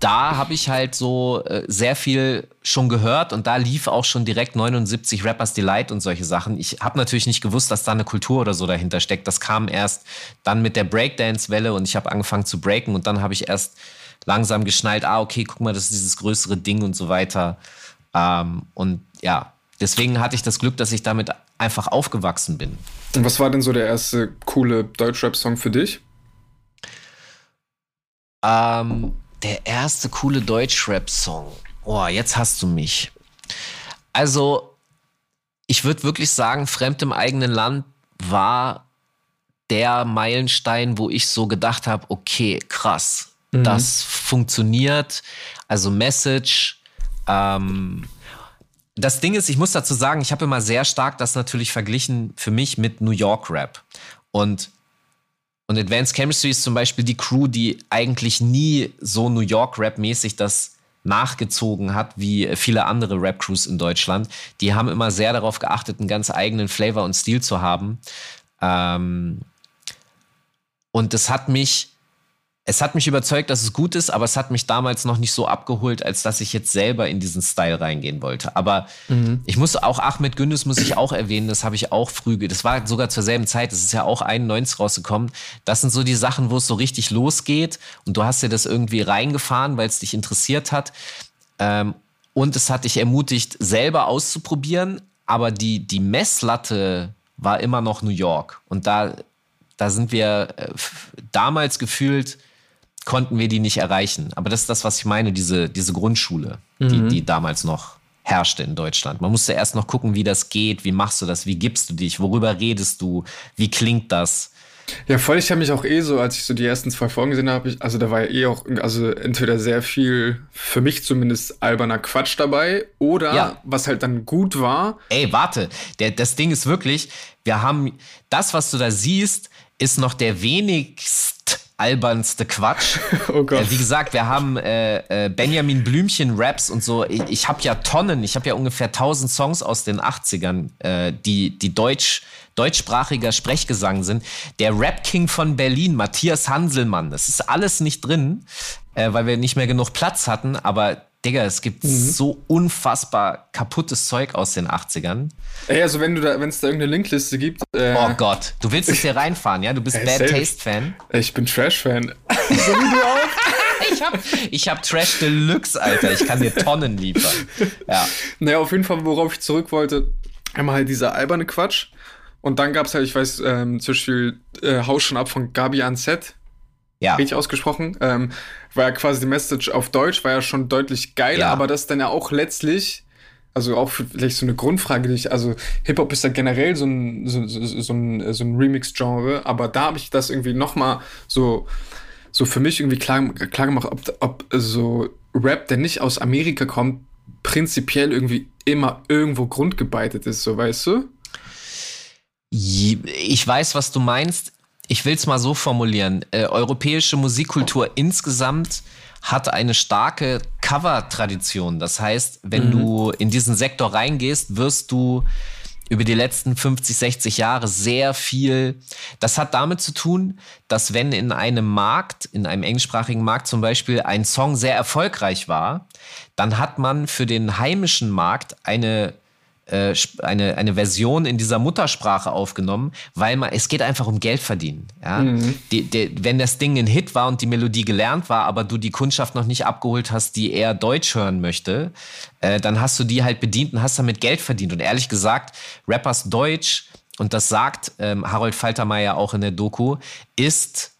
da habe ich halt so äh, sehr viel schon gehört und da lief auch schon direkt 79 Rappers Delight und solche Sachen. Ich habe natürlich nicht gewusst, dass da eine Kultur oder so dahinter steckt. Das kam erst dann mit der Breakdance-Welle und ich habe angefangen zu breaken und dann habe ich erst langsam geschnallt, ah, okay, guck mal, das ist dieses größere Ding und so weiter. Ähm, und ja, deswegen hatte ich das Glück, dass ich damit einfach aufgewachsen bin. Und was war denn so der erste coole Deutschrap-Song für dich? Ähm, der erste coole Deutsch-Rap-Song. Oh, jetzt hast du mich. Also, ich würde wirklich sagen, Fremd im eigenen Land war der Meilenstein, wo ich so gedacht habe, okay, krass, mhm. das funktioniert. Also Message. Ähm, das Ding ist, ich muss dazu sagen, ich habe immer sehr stark das natürlich verglichen für mich mit New York Rap. Und und Advanced Chemistry ist zum Beispiel die Crew, die eigentlich nie so New York-Rap-mäßig das nachgezogen hat, wie viele andere Rap-Crews in Deutschland. Die haben immer sehr darauf geachtet, einen ganz eigenen Flavor und Stil zu haben. Ähm und das hat mich es hat mich überzeugt, dass es gut ist, aber es hat mich damals noch nicht so abgeholt, als dass ich jetzt selber in diesen Style reingehen wollte. Aber mhm. ich muss auch Ahmed Gündes muss ich auch erwähnen, das habe ich auch früh, das war sogar zur selben Zeit, das ist ja auch 91 rausgekommen. Das sind so die Sachen, wo es so richtig losgeht und du hast dir das irgendwie reingefahren, weil es dich interessiert hat. Ähm, und es hat dich ermutigt, selber auszuprobieren, aber die, die Messlatte war immer noch New York. Und da, da sind wir äh, damals gefühlt konnten wir die nicht erreichen. Aber das ist das, was ich meine, diese, diese Grundschule, mhm. die, die damals noch herrschte in Deutschland. Man musste erst noch gucken, wie das geht, wie machst du das, wie gibst du dich, worüber redest du, wie klingt das. Ja, voll, ich habe mich auch eh so, als ich so die ersten zwei Folgen gesehen habe, also da war ja eh auch, also entweder sehr viel, für mich zumindest, alberner Quatsch dabei oder ja. was halt dann gut war. Ey, warte, der, das Ding ist wirklich, wir haben, das, was du da siehst, ist noch der wenigst albernste Quatsch. Oh Gott. Äh, wie gesagt, wir haben äh, äh, Benjamin Blümchen Raps und so. Ich, ich habe ja Tonnen, ich habe ja ungefähr 1000 Songs aus den 80ern, äh, die, die deutsch, deutschsprachiger Sprechgesang sind. Der Rap King von Berlin, Matthias Hanselmann, das ist alles nicht drin, äh, weil wir nicht mehr genug Platz hatten, aber Digga, es gibt mhm. so unfassbar kaputtes Zeug aus den 80ern. Ey, also wenn du da, wenn es da irgendeine Linkliste gibt. Äh, oh Gott, du willst es hier reinfahren, ja? Du bist ey, Bad Taste Fan. Ich bin Trash Fan. so wie du auch. ich hab, ich hab Trash Deluxe, Alter. Ich kann dir Tonnen liefern. Ja. Naja, auf jeden Fall, worauf ich zurück wollte, einmal halt dieser alberne Quatsch. Und dann gab's halt, ich weiß, ähm, zum Beispiel äh, Haus schon ab von Gabi Anset ja. richtig ausgesprochen, ähm, war ja quasi die Message auf Deutsch, war ja schon deutlich geiler, ja. aber das dann ja auch letztlich, also auch vielleicht so eine Grundfrage, die ich, also Hip-Hop ist ja generell so ein, so, so, so ein, so ein Remix-Genre, aber da habe ich das irgendwie nochmal so, so für mich irgendwie klar, klar gemacht, ob, ob so Rap, der nicht aus Amerika kommt, prinzipiell irgendwie immer irgendwo grundgebeitet ist, so weißt du? Ich weiß, was du meinst ich will es mal so formulieren, äh, europäische Musikkultur insgesamt hat eine starke Cover-Tradition. Das heißt, wenn mhm. du in diesen Sektor reingehst, wirst du über die letzten 50, 60 Jahre sehr viel. Das hat damit zu tun, dass wenn in einem Markt, in einem englischsprachigen Markt zum Beispiel, ein Song sehr erfolgreich war, dann hat man für den heimischen Markt eine äh, eine, eine Version in dieser Muttersprache aufgenommen, weil man, es geht einfach um Geld verdienen. Ja? Mhm. Die, die, wenn das Ding ein Hit war und die Melodie gelernt war, aber du die Kundschaft noch nicht abgeholt hast, die eher Deutsch hören möchte, äh, dann hast du die halt bedient und hast damit Geld verdient. Und ehrlich gesagt, Rappers Deutsch, und das sagt ähm, Harold Faltermeier auch in der Doku, ist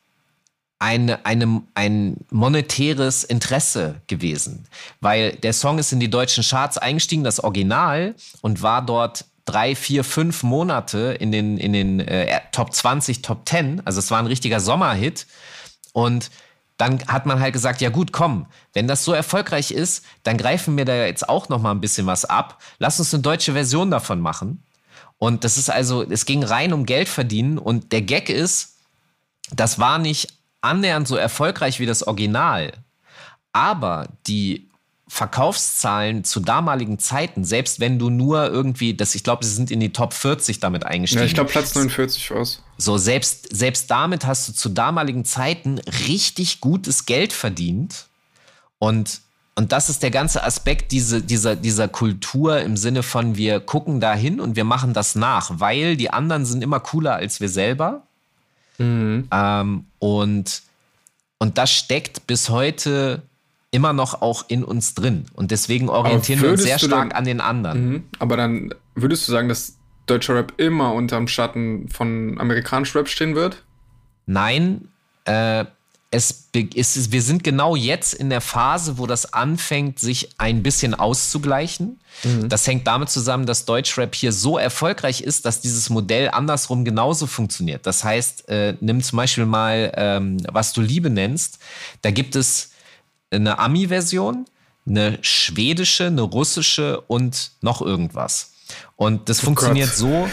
eine, eine, ein monetäres Interesse gewesen, weil der Song ist in die deutschen Charts eingestiegen, das Original, und war dort drei, vier, fünf Monate in den, in den äh, Top 20, Top 10. Also es war ein richtiger Sommerhit. Und dann hat man halt gesagt, ja gut, komm, wenn das so erfolgreich ist, dann greifen wir da jetzt auch noch mal ein bisschen was ab. Lass uns eine deutsche Version davon machen. Und das ist also, es ging rein um Geld verdienen. Und der Gag ist, das war nicht annähernd so erfolgreich wie das Original. Aber die Verkaufszahlen zu damaligen Zeiten, selbst wenn du nur irgendwie, das, ich glaube, sie sind in die Top 40 damit eingestiegen. Ja, ich glaube Platz 49 aus. So, selbst, selbst damit hast du zu damaligen Zeiten richtig gutes Geld verdient. Und, und das ist der ganze Aspekt diese, dieser, dieser Kultur im Sinne von, wir gucken da hin und wir machen das nach, weil die anderen sind immer cooler als wir selber. Mhm. Ähm, und, und das steckt bis heute immer noch auch in uns drin. Und deswegen orientieren wir uns sehr stark dann, an den anderen. Mhm. Aber dann würdest du sagen, dass deutscher Rap immer unterm Schatten von amerikanischem Rap stehen wird? Nein, äh, es ist, wir sind genau jetzt in der Phase, wo das anfängt, sich ein bisschen auszugleichen. Mhm. Das hängt damit zusammen, dass Deutschrap hier so erfolgreich ist, dass dieses Modell andersrum genauso funktioniert. Das heißt, äh, nimm zum Beispiel mal, ähm, was du Liebe nennst. Da gibt es eine Ami-Version, eine schwedische, eine russische und noch irgendwas. Und das oh funktioniert Gott. so,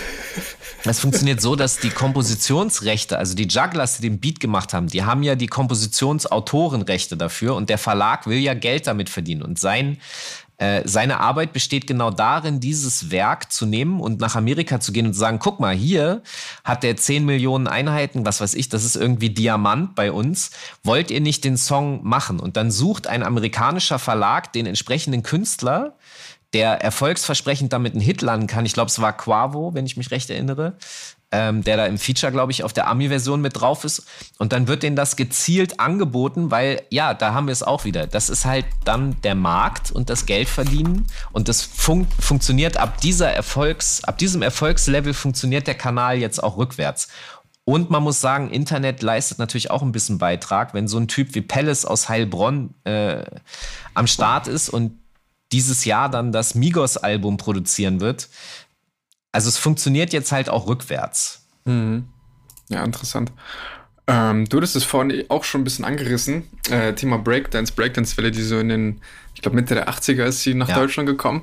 das funktioniert so, dass die Kompositionsrechte, also die Jugglers, die den Beat gemacht haben, die haben ja die Kompositionsautorenrechte dafür und der Verlag will ja Geld damit verdienen. Und sein äh, seine Arbeit besteht genau darin, dieses Werk zu nehmen und nach Amerika zu gehen und zu sagen, guck mal, hier hat der 10 Millionen Einheiten, was weiß ich, das ist irgendwie Diamant bei uns. Wollt ihr nicht den Song machen? Und dann sucht ein amerikanischer Verlag den entsprechenden Künstler, der erfolgsversprechend damit einen Hit landen kann. Ich glaube, es war Quavo, wenn ich mich recht erinnere ähm, der da im Feature, glaube ich, auf der Ami-Version mit drauf ist. Und dann wird denen das gezielt angeboten, weil ja, da haben wir es auch wieder. Das ist halt dann der Markt und das Geld verdienen. Und das fun funktioniert ab dieser Erfolgs, ab diesem Erfolgslevel funktioniert der Kanal jetzt auch rückwärts. Und man muss sagen, Internet leistet natürlich auch ein bisschen Beitrag, wenn so ein Typ wie Palace aus Heilbronn äh, am Start ist und dieses Jahr dann das Migos-Album produzieren wird, also es funktioniert jetzt halt auch rückwärts. Mhm. Ja, interessant. Ähm, du hattest es vorhin auch schon ein bisschen angerissen. Äh, Thema Breakdance, Breakdance-Welle, die so in den, ich glaube Mitte der 80er ist sie nach ja. Deutschland gekommen.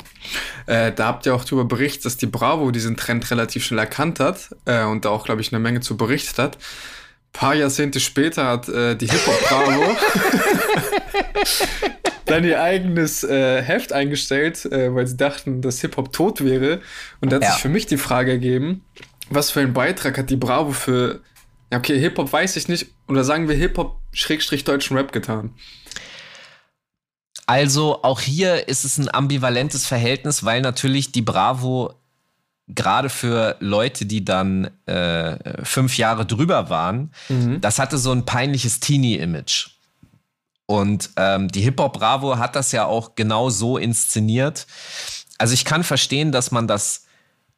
Äh, da habt ihr auch darüber berichtet, dass die Bravo diesen Trend relativ schnell erkannt hat äh, und da auch, glaube ich, eine Menge zu berichtet hat. Ein paar Jahrzehnte später hat äh, die Hip-Hop-Bravo dann ihr eigenes äh, Heft eingestellt, äh, weil sie dachten, dass Hip-Hop tot wäre. Und da hat ja. sich für mich die Frage ergeben, was für einen Beitrag hat die Bravo für, ja okay, Hip-Hop weiß ich nicht, oder sagen wir Hip-Hop Schrägstrich deutschen Rap getan? Also auch hier ist es ein ambivalentes Verhältnis, weil natürlich die Bravo gerade für Leute, die dann äh, fünf Jahre drüber waren, mhm. das hatte so ein peinliches Teenie-Image. Und ähm, die Hip Hop Bravo hat das ja auch genau so inszeniert. Also ich kann verstehen, dass man das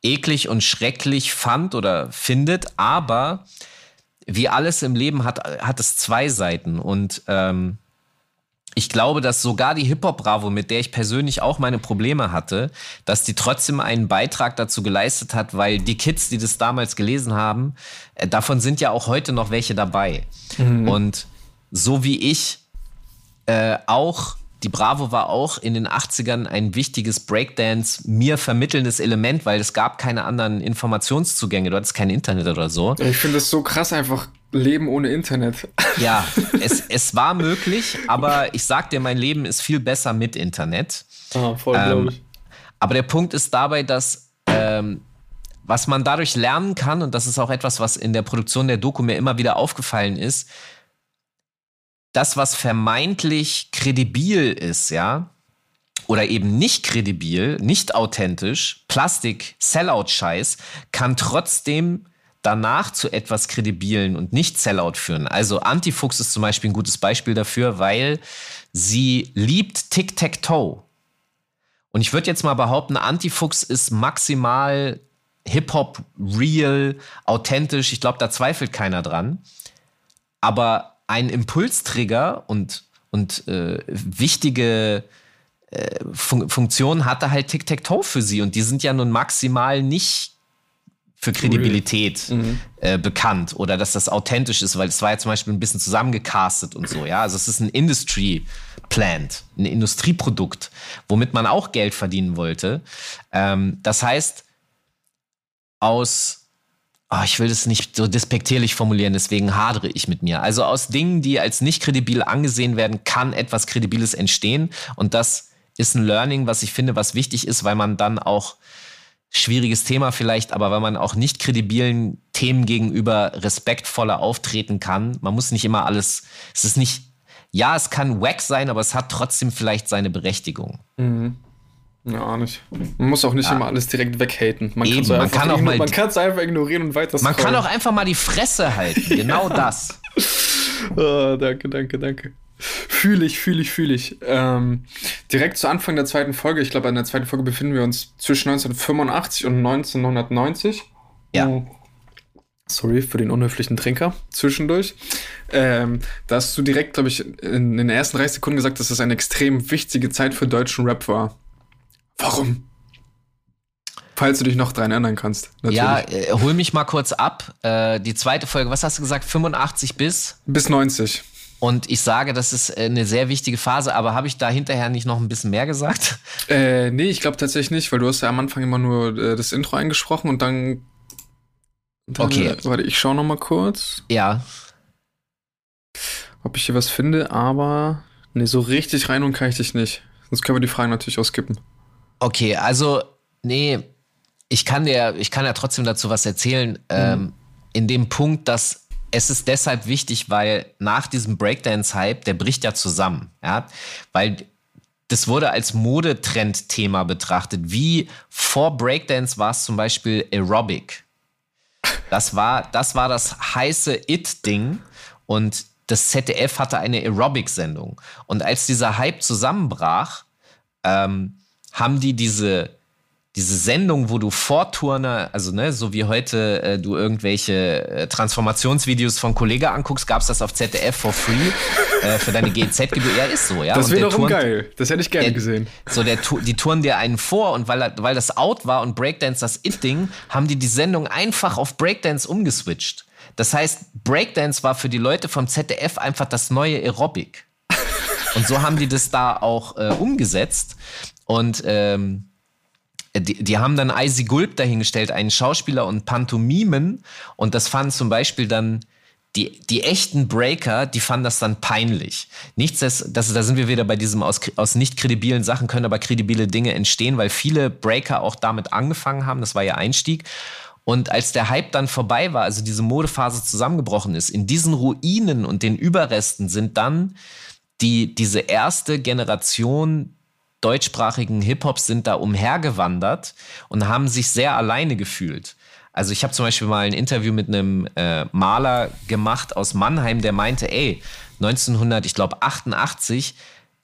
eklig und schrecklich fand oder findet, aber wie alles im Leben hat, hat es zwei Seiten. Und ähm, ich glaube, dass sogar die Hip-Hop-Bravo, mit der ich persönlich auch meine Probleme hatte, dass die trotzdem einen Beitrag dazu geleistet hat, weil die Kids, die das damals gelesen haben, äh, davon sind ja auch heute noch welche dabei. Mhm. Und so wie ich äh, auch die Bravo war auch in den 80ern ein wichtiges Breakdance mir vermittelndes Element, weil es gab keine anderen Informationszugänge, du hattest kein Internet oder so. Ich finde es so krass einfach Leben ohne Internet. Ja, es, es war möglich, aber ich sag dir, mein Leben ist viel besser mit Internet. Ah, voll, ähm, glaube ich. Aber der Punkt ist dabei, dass ähm, was man dadurch lernen kann, und das ist auch etwas, was in der Produktion der Doku mir immer wieder aufgefallen ist, das, was vermeintlich kredibil ist, ja, oder eben nicht kredibil, nicht authentisch, Plastik, Sellout-Scheiß, kann trotzdem danach zu etwas Kredibilen und nicht Sellout führen. Also Antifuchs ist zum Beispiel ein gutes Beispiel dafür, weil sie liebt Tic-Tac-Toe. Und ich würde jetzt mal behaupten, Antifuchs ist maximal Hip-Hop, real, authentisch. Ich glaube, da zweifelt keiner dran. Aber ein Impulstrigger und, und äh, wichtige äh, Fun Funktionen hatte halt Tic-Tac-Toe für sie. Und die sind ja nun maximal nicht für Kredibilität mhm. äh, bekannt oder dass das authentisch ist, weil es war ja zum Beispiel ein bisschen zusammengecastet und so, ja. Also es ist ein Industry Plant, ein Industrieprodukt, womit man auch Geld verdienen wollte. Ähm, das heißt, aus oh, ich will das nicht so despektierlich formulieren, deswegen hadere ich mit mir. Also aus Dingen, die als nicht kredibil angesehen werden, kann etwas Kredibiles entstehen und das ist ein Learning, was ich finde, was wichtig ist, weil man dann auch schwieriges Thema vielleicht, aber weil man auch nicht kredibilen Themen gegenüber respektvoller auftreten kann. Man muss nicht immer alles, es ist nicht, ja, es kann wack sein, aber es hat trotzdem vielleicht seine Berechtigung. Mhm. Ja, nicht. Man muss auch nicht ja. immer alles direkt weghaten. Man, Eben, man kann auch mal, man kann es einfach ignorieren und weiter Man kann auch einfach mal die Fresse halten. Genau das. oh, danke, danke, danke. Fühle ich, fühle ich, fühle ich. Ähm, direkt zu Anfang der zweiten Folge, ich glaube, in der zweiten Folge befinden wir uns zwischen 1985 und 1990. Ja. Oh. Sorry für den unhöflichen Trinker zwischendurch. Ähm, da hast du direkt, glaube ich, in, in den ersten 30 Sekunden gesagt, dass das eine extrem wichtige Zeit für deutschen Rap war. Warum? Falls du dich noch dran erinnern kannst. Natürlich. Ja, äh, hol mich mal kurz ab. Äh, die zweite Folge, was hast du gesagt? 85 bis? Bis 90. Und ich sage, das ist äh, eine sehr wichtige Phase, aber habe ich da hinterher nicht noch ein bisschen mehr gesagt? Äh, nee, ich glaube tatsächlich nicht, weil du hast ja am Anfang immer nur äh, das Intro eingesprochen und dann. dann okay. Äh, warte, ich schaue noch mal kurz. Ja. Ob ich hier was finde, aber. Nee, so richtig rein und kann ich dich nicht. Sonst können wir die Fragen natürlich auch skippen. Okay, also, nee, ich kann dir, ich kann ja trotzdem dazu was erzählen. Mhm. Ähm, in dem Punkt, dass es ist deshalb wichtig, weil nach diesem Breakdance-Hype, der bricht ja zusammen, ja, weil das wurde als Modetrend-Thema betrachtet. Wie vor Breakdance war es zum Beispiel Aerobic. Das war, das war das heiße It-Ding und das ZDF hatte eine Aerobic-Sendung. Und als dieser Hype zusammenbrach, ähm, haben die diese, diese Sendung, wo du Vorturner, also ne, so wie heute äh, du irgendwelche äh, Transformationsvideos von Kollege anguckst, gab es das auf ZDF for free äh, für deine GZ-Gebühr. Ja, ist so, ja. Das wäre doch geil. Das hätte ich gerne der, gesehen. So, der, die touren dir einen vor und weil, weil das Out war und Breakdance das It-Ding, haben die die Sendung einfach auf Breakdance umgeswitcht. Das heißt, Breakdance war für die Leute vom ZDF einfach das neue Aerobic. Und so haben die das da auch äh, umgesetzt. Und ähm, die, die haben dann Icy Gulp dahingestellt, einen Schauspieler und Pantomimen. Und das fanden zum Beispiel dann die, die echten Breaker, die fanden das dann peinlich. Nichts, das, das, da sind wir wieder bei diesem aus, aus nicht kredibilen Sachen können aber kredibile Dinge entstehen, weil viele Breaker auch damit angefangen haben. Das war ihr Einstieg. Und als der Hype dann vorbei war, also diese Modephase zusammengebrochen ist, in diesen Ruinen und den Überresten sind dann die, diese erste Generation deutschsprachigen Hip-Hops sind da umhergewandert und haben sich sehr alleine gefühlt. Also ich habe zum Beispiel mal ein Interview mit einem äh, Maler gemacht aus Mannheim, der meinte, ey, 1900, ich glaube 88,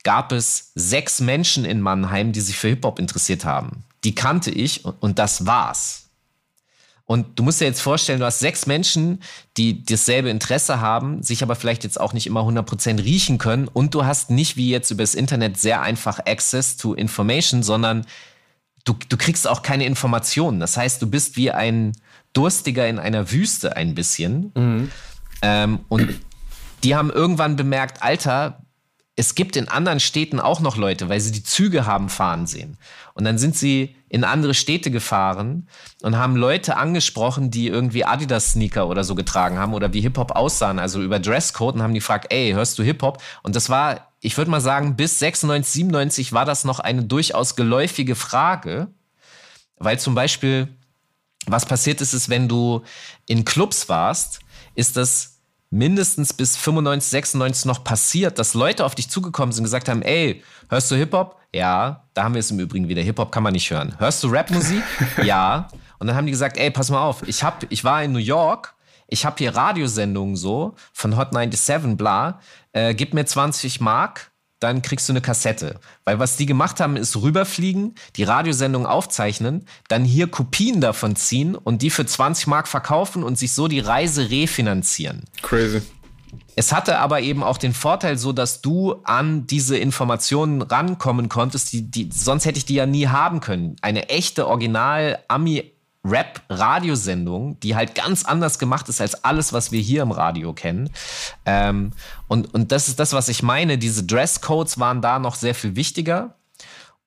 gab es sechs Menschen in Mannheim, die sich für Hip-Hop interessiert haben. Die kannte ich und das war's. Und du musst dir jetzt vorstellen, du hast sechs Menschen, die dasselbe Interesse haben, sich aber vielleicht jetzt auch nicht immer 100% riechen können. Und du hast nicht wie jetzt über das Internet sehr einfach Access to Information, sondern du, du kriegst auch keine Informationen. Das heißt, du bist wie ein Durstiger in einer Wüste ein bisschen. Mhm. Ähm, und die haben irgendwann bemerkt, Alter, es gibt in anderen Städten auch noch Leute, weil sie die Züge haben fahren sehen. Und dann sind sie in andere Städte gefahren und haben Leute angesprochen, die irgendwie Adidas-Sneaker oder so getragen haben oder wie Hip-Hop aussahen, also über Dresscode und haben die gefragt, ey, hörst du Hip-Hop? Und das war, ich würde mal sagen, bis 96, 97 war das noch eine durchaus geläufige Frage, weil zum Beispiel, was passiert ist, ist, wenn du in Clubs warst, ist das mindestens bis 95, 96 noch passiert, dass Leute auf dich zugekommen sind und gesagt haben, ey, hörst du Hip-Hop? Ja, da haben wir es im Übrigen wieder. Hip-Hop kann man nicht hören. Hörst du Rapmusik? ja. Und dann haben die gesagt, ey, pass mal auf, ich, hab, ich war in New York, ich habe hier Radiosendungen so von Hot 97, bla, äh, gib mir 20 Mark, dann kriegst du eine Kassette. Weil was die gemacht haben, ist rüberfliegen, die Radiosendung aufzeichnen, dann hier Kopien davon ziehen und die für 20 Mark verkaufen und sich so die Reise refinanzieren. Crazy. Es hatte aber eben auch den Vorteil so, dass du an diese Informationen rankommen konntest, die, die, sonst hätte ich die ja nie haben können. Eine echte Original-Ami- Rap-Radiosendung, die halt ganz anders gemacht ist als alles, was wir hier im Radio kennen. Ähm, und, und das ist das, was ich meine. Diese Dresscodes waren da noch sehr viel wichtiger.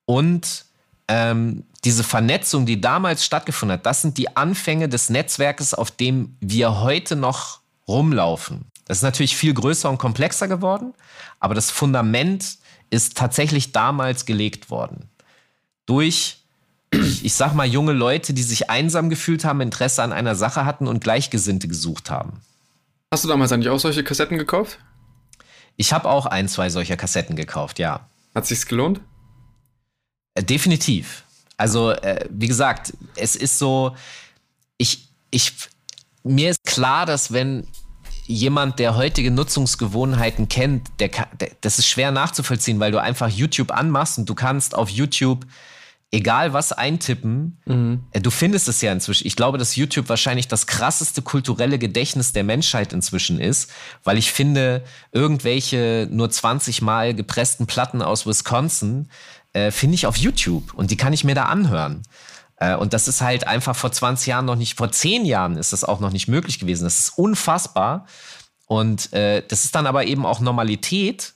Und ähm, diese Vernetzung, die damals stattgefunden hat, das sind die Anfänge des Netzwerkes, auf dem wir heute noch rumlaufen. Das ist natürlich viel größer und komplexer geworden, aber das Fundament ist tatsächlich damals gelegt worden. Durch, ich, sag mal, junge Leute, die sich einsam gefühlt haben, Interesse an einer Sache hatten und Gleichgesinnte gesucht haben. Hast du damals eigentlich auch solche Kassetten gekauft? Ich habe auch ein, zwei solcher Kassetten gekauft, ja. Hat sich's gelohnt? Äh, definitiv. Also, äh, wie gesagt, es ist so, ich, ich, mir ist klar, dass wenn jemand, der heutige Nutzungsgewohnheiten kennt, der, der, das ist schwer nachzuvollziehen, weil du einfach YouTube anmachst und du kannst auf YouTube egal was eintippen, mhm. Äh, du findest es ja inzwischen. Ich glaube, dass YouTube wahrscheinlich das krasseste kulturelle Gedächtnis der Menschheit inzwischen ist, weil ich finde, irgendwelche nur 20 Mal gepressten Platten aus Wisconsin äh, finde ich auf YouTube und die kann ich mir da anhören. Äh, und das ist halt einfach vor 20 Jahren noch nicht, vor 10 Jahren ist das auch noch nicht möglich gewesen. Das ist unfassbar. Und äh, das ist dann aber eben auch Normalität.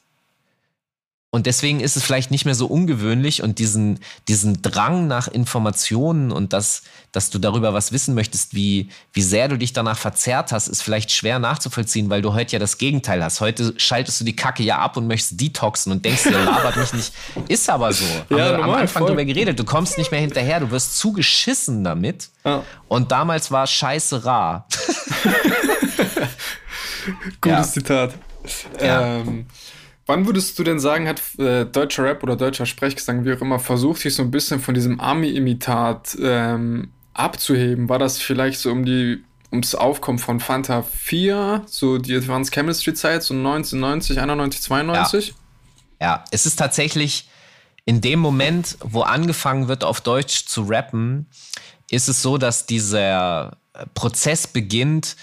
Und deswegen ist es vielleicht nicht mehr so ungewöhnlich und diesen, diesen Drang nach Informationen und das, dass du darüber was wissen möchtest, wie, wie sehr du dich danach verzerrt hast, ist vielleicht schwer nachzuvollziehen, weil du heute ja das Gegenteil hast. Heute schaltest du die Kacke ja ab und möchtest detoxen und denkst dir, labert mich nicht. Ist aber so. Ja, Haben wir normal, am Anfang voll. drüber geredet. Du kommst nicht mehr hinterher, du wirst zugeschissen damit. Ja. Und damals war Scheiße rar. Gutes ja. Zitat. Ja. Ähm, Wann würdest du denn sagen, hat äh, deutscher Rap oder deutscher Sprechgesang, wie auch immer, versucht, sich so ein bisschen von diesem Army-Imitat ähm, abzuheben? War das vielleicht so um die ums Aufkommen von Fanta 4, so die Advanced Chemistry Zeit, so 1990, 91, 92? Ja. ja, es ist tatsächlich in dem Moment, wo angefangen wird, auf Deutsch zu rappen, ist es so, dass dieser Prozess beginnt,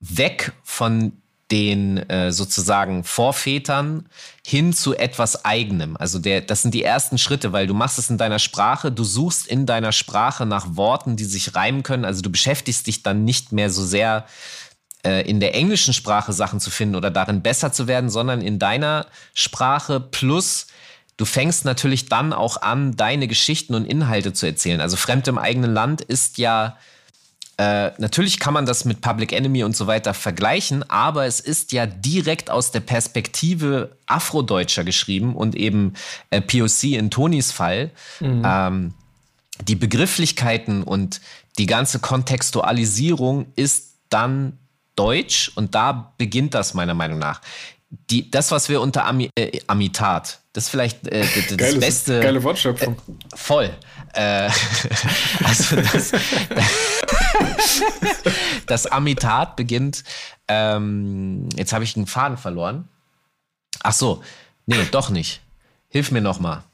weg von den äh, sozusagen Vorvätern hin zu etwas eigenem. Also der, das sind die ersten Schritte, weil du machst es in deiner Sprache, du suchst in deiner Sprache nach Worten, die sich reimen können. Also du beschäftigst dich dann nicht mehr so sehr äh, in der englischen Sprache Sachen zu finden oder darin besser zu werden, sondern in deiner Sprache plus Du fängst natürlich dann auch an, deine Geschichten und Inhalte zu erzählen. Also Fremd im eigenen Land ist ja äh, natürlich kann man das mit Public Enemy und so weiter vergleichen, aber es ist ja direkt aus der Perspektive Afrodeutscher geschrieben und eben äh, POC in Tonys Fall. Mhm. Ähm, die Begrifflichkeiten und die ganze Kontextualisierung ist dann deutsch und da beginnt das meiner Meinung nach. Die, das, was wir unter Ami, äh, Amitat, das ist vielleicht äh, das Geiles, beste. Geile Wortschöpfung. Äh, voll. Äh, also das, das Amitat beginnt. Ähm, jetzt habe ich einen Faden verloren. Ach so, nee, doch nicht. Hilf mir noch mal.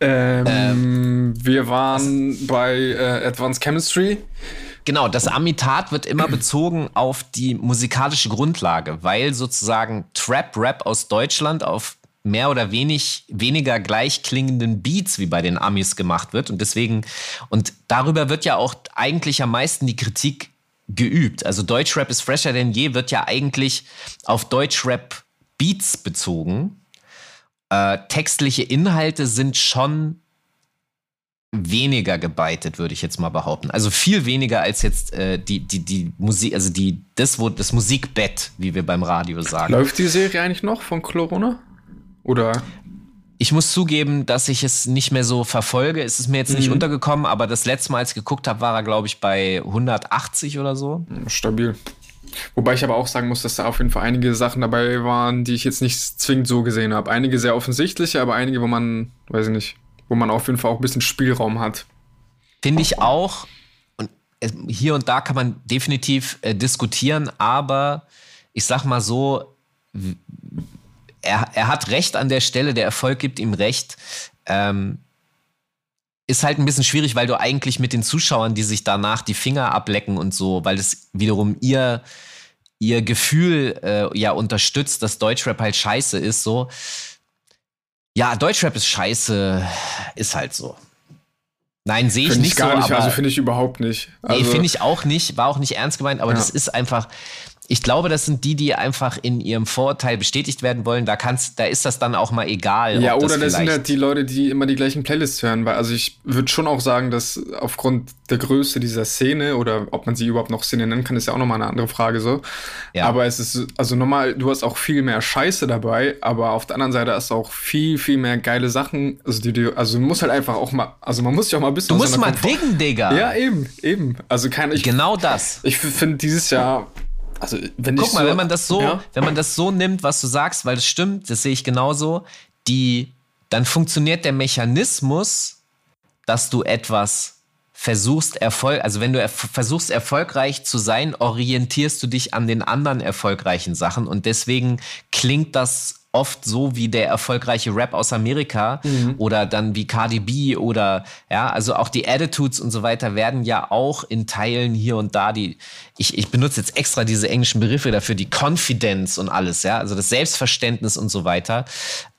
Ähm, ähm, wir waren was? bei äh, Advanced Chemistry. Genau, das Amitat wird immer bezogen auf die musikalische Grundlage, weil sozusagen Trap-Rap aus Deutschland auf mehr oder wenig, weniger gleich klingenden Beats wie bei den Amis gemacht wird. Und deswegen, und darüber wird ja auch eigentlich am meisten die Kritik geübt. Also Deutschrap ist fresher denn je, wird ja eigentlich auf Deutschrap Beats bezogen. Äh, textliche Inhalte sind schon weniger gebeitet, würde ich jetzt mal behaupten. Also viel weniger als jetzt äh, die, die, die Musik, also die, das, wo, das Musikbett, wie wir beim Radio sagen. Läuft die Serie eigentlich noch von Corona? Oder? Ich muss zugeben, dass ich es nicht mehr so verfolge. Es ist mir jetzt mhm. nicht untergekommen, aber das letzte Mal, als ich geguckt habe, war er, glaube ich, bei 180 oder so. Stabil. Wobei ich aber auch sagen muss, dass da auf jeden Fall einige Sachen dabei waren, die ich jetzt nicht zwingend so gesehen habe. Einige sehr offensichtliche, aber einige, wo man, weiß ich nicht, wo man auf jeden Fall auch ein bisschen Spielraum hat. Finde ich auch. Und hier und da kann man definitiv äh, diskutieren, aber ich sag mal so, er, er hat recht an der Stelle, der Erfolg gibt ihm recht. Ähm, ist halt ein bisschen schwierig, weil du eigentlich mit den Zuschauern, die sich danach die Finger ablecken und so, weil es wiederum ihr, ihr Gefühl äh, ja unterstützt, dass Deutschrap halt scheiße ist, so. Ja, Deutschrap ist scheiße, ist halt so. Nein, sehe ich nicht ich gar so. Nicht, also finde ich überhaupt nicht. Also, nee, finde ich auch nicht, war auch nicht ernst gemeint, aber ja. das ist einfach, ich glaube, das sind die, die einfach in ihrem Vorurteil bestätigt werden wollen. Da kannst, da ist das dann auch mal egal. Ja, oder das, das sind halt die Leute, die immer die gleichen Playlists hören. Weil, also ich würde schon auch sagen, dass aufgrund der Größe dieser Szene oder ob man sie überhaupt noch Szene nennen kann, ist ja auch nochmal eine andere Frage so. Ja. Aber es ist, also normal, du hast auch viel mehr Scheiße dabei, aber auf der anderen Seite hast du auch viel, viel mehr geile Sachen. Also die, die also du musst halt einfach auch mal, also man muss sich auch mal ein bisschen. Du musst mal diggen, Digga. Ja, eben, eben. Also keine. Ich, genau das. Ich finde dieses Jahr also wenn Guck mal, so, wenn man das so, ja? wenn man das so nimmt, was du sagst, weil das stimmt, das sehe ich genauso, die, dann funktioniert der Mechanismus, dass du etwas versuchst Erfolg, also wenn du er versuchst erfolgreich zu sein, orientierst du dich an den anderen erfolgreichen Sachen und deswegen klingt das oft so wie der erfolgreiche Rap aus Amerika mhm. oder dann wie Cardi B oder ja, also auch die Attitudes und so weiter werden ja auch in Teilen hier und da die, ich, ich benutze jetzt extra diese englischen Begriffe dafür, die Confidence und alles, ja, also das Selbstverständnis und so weiter.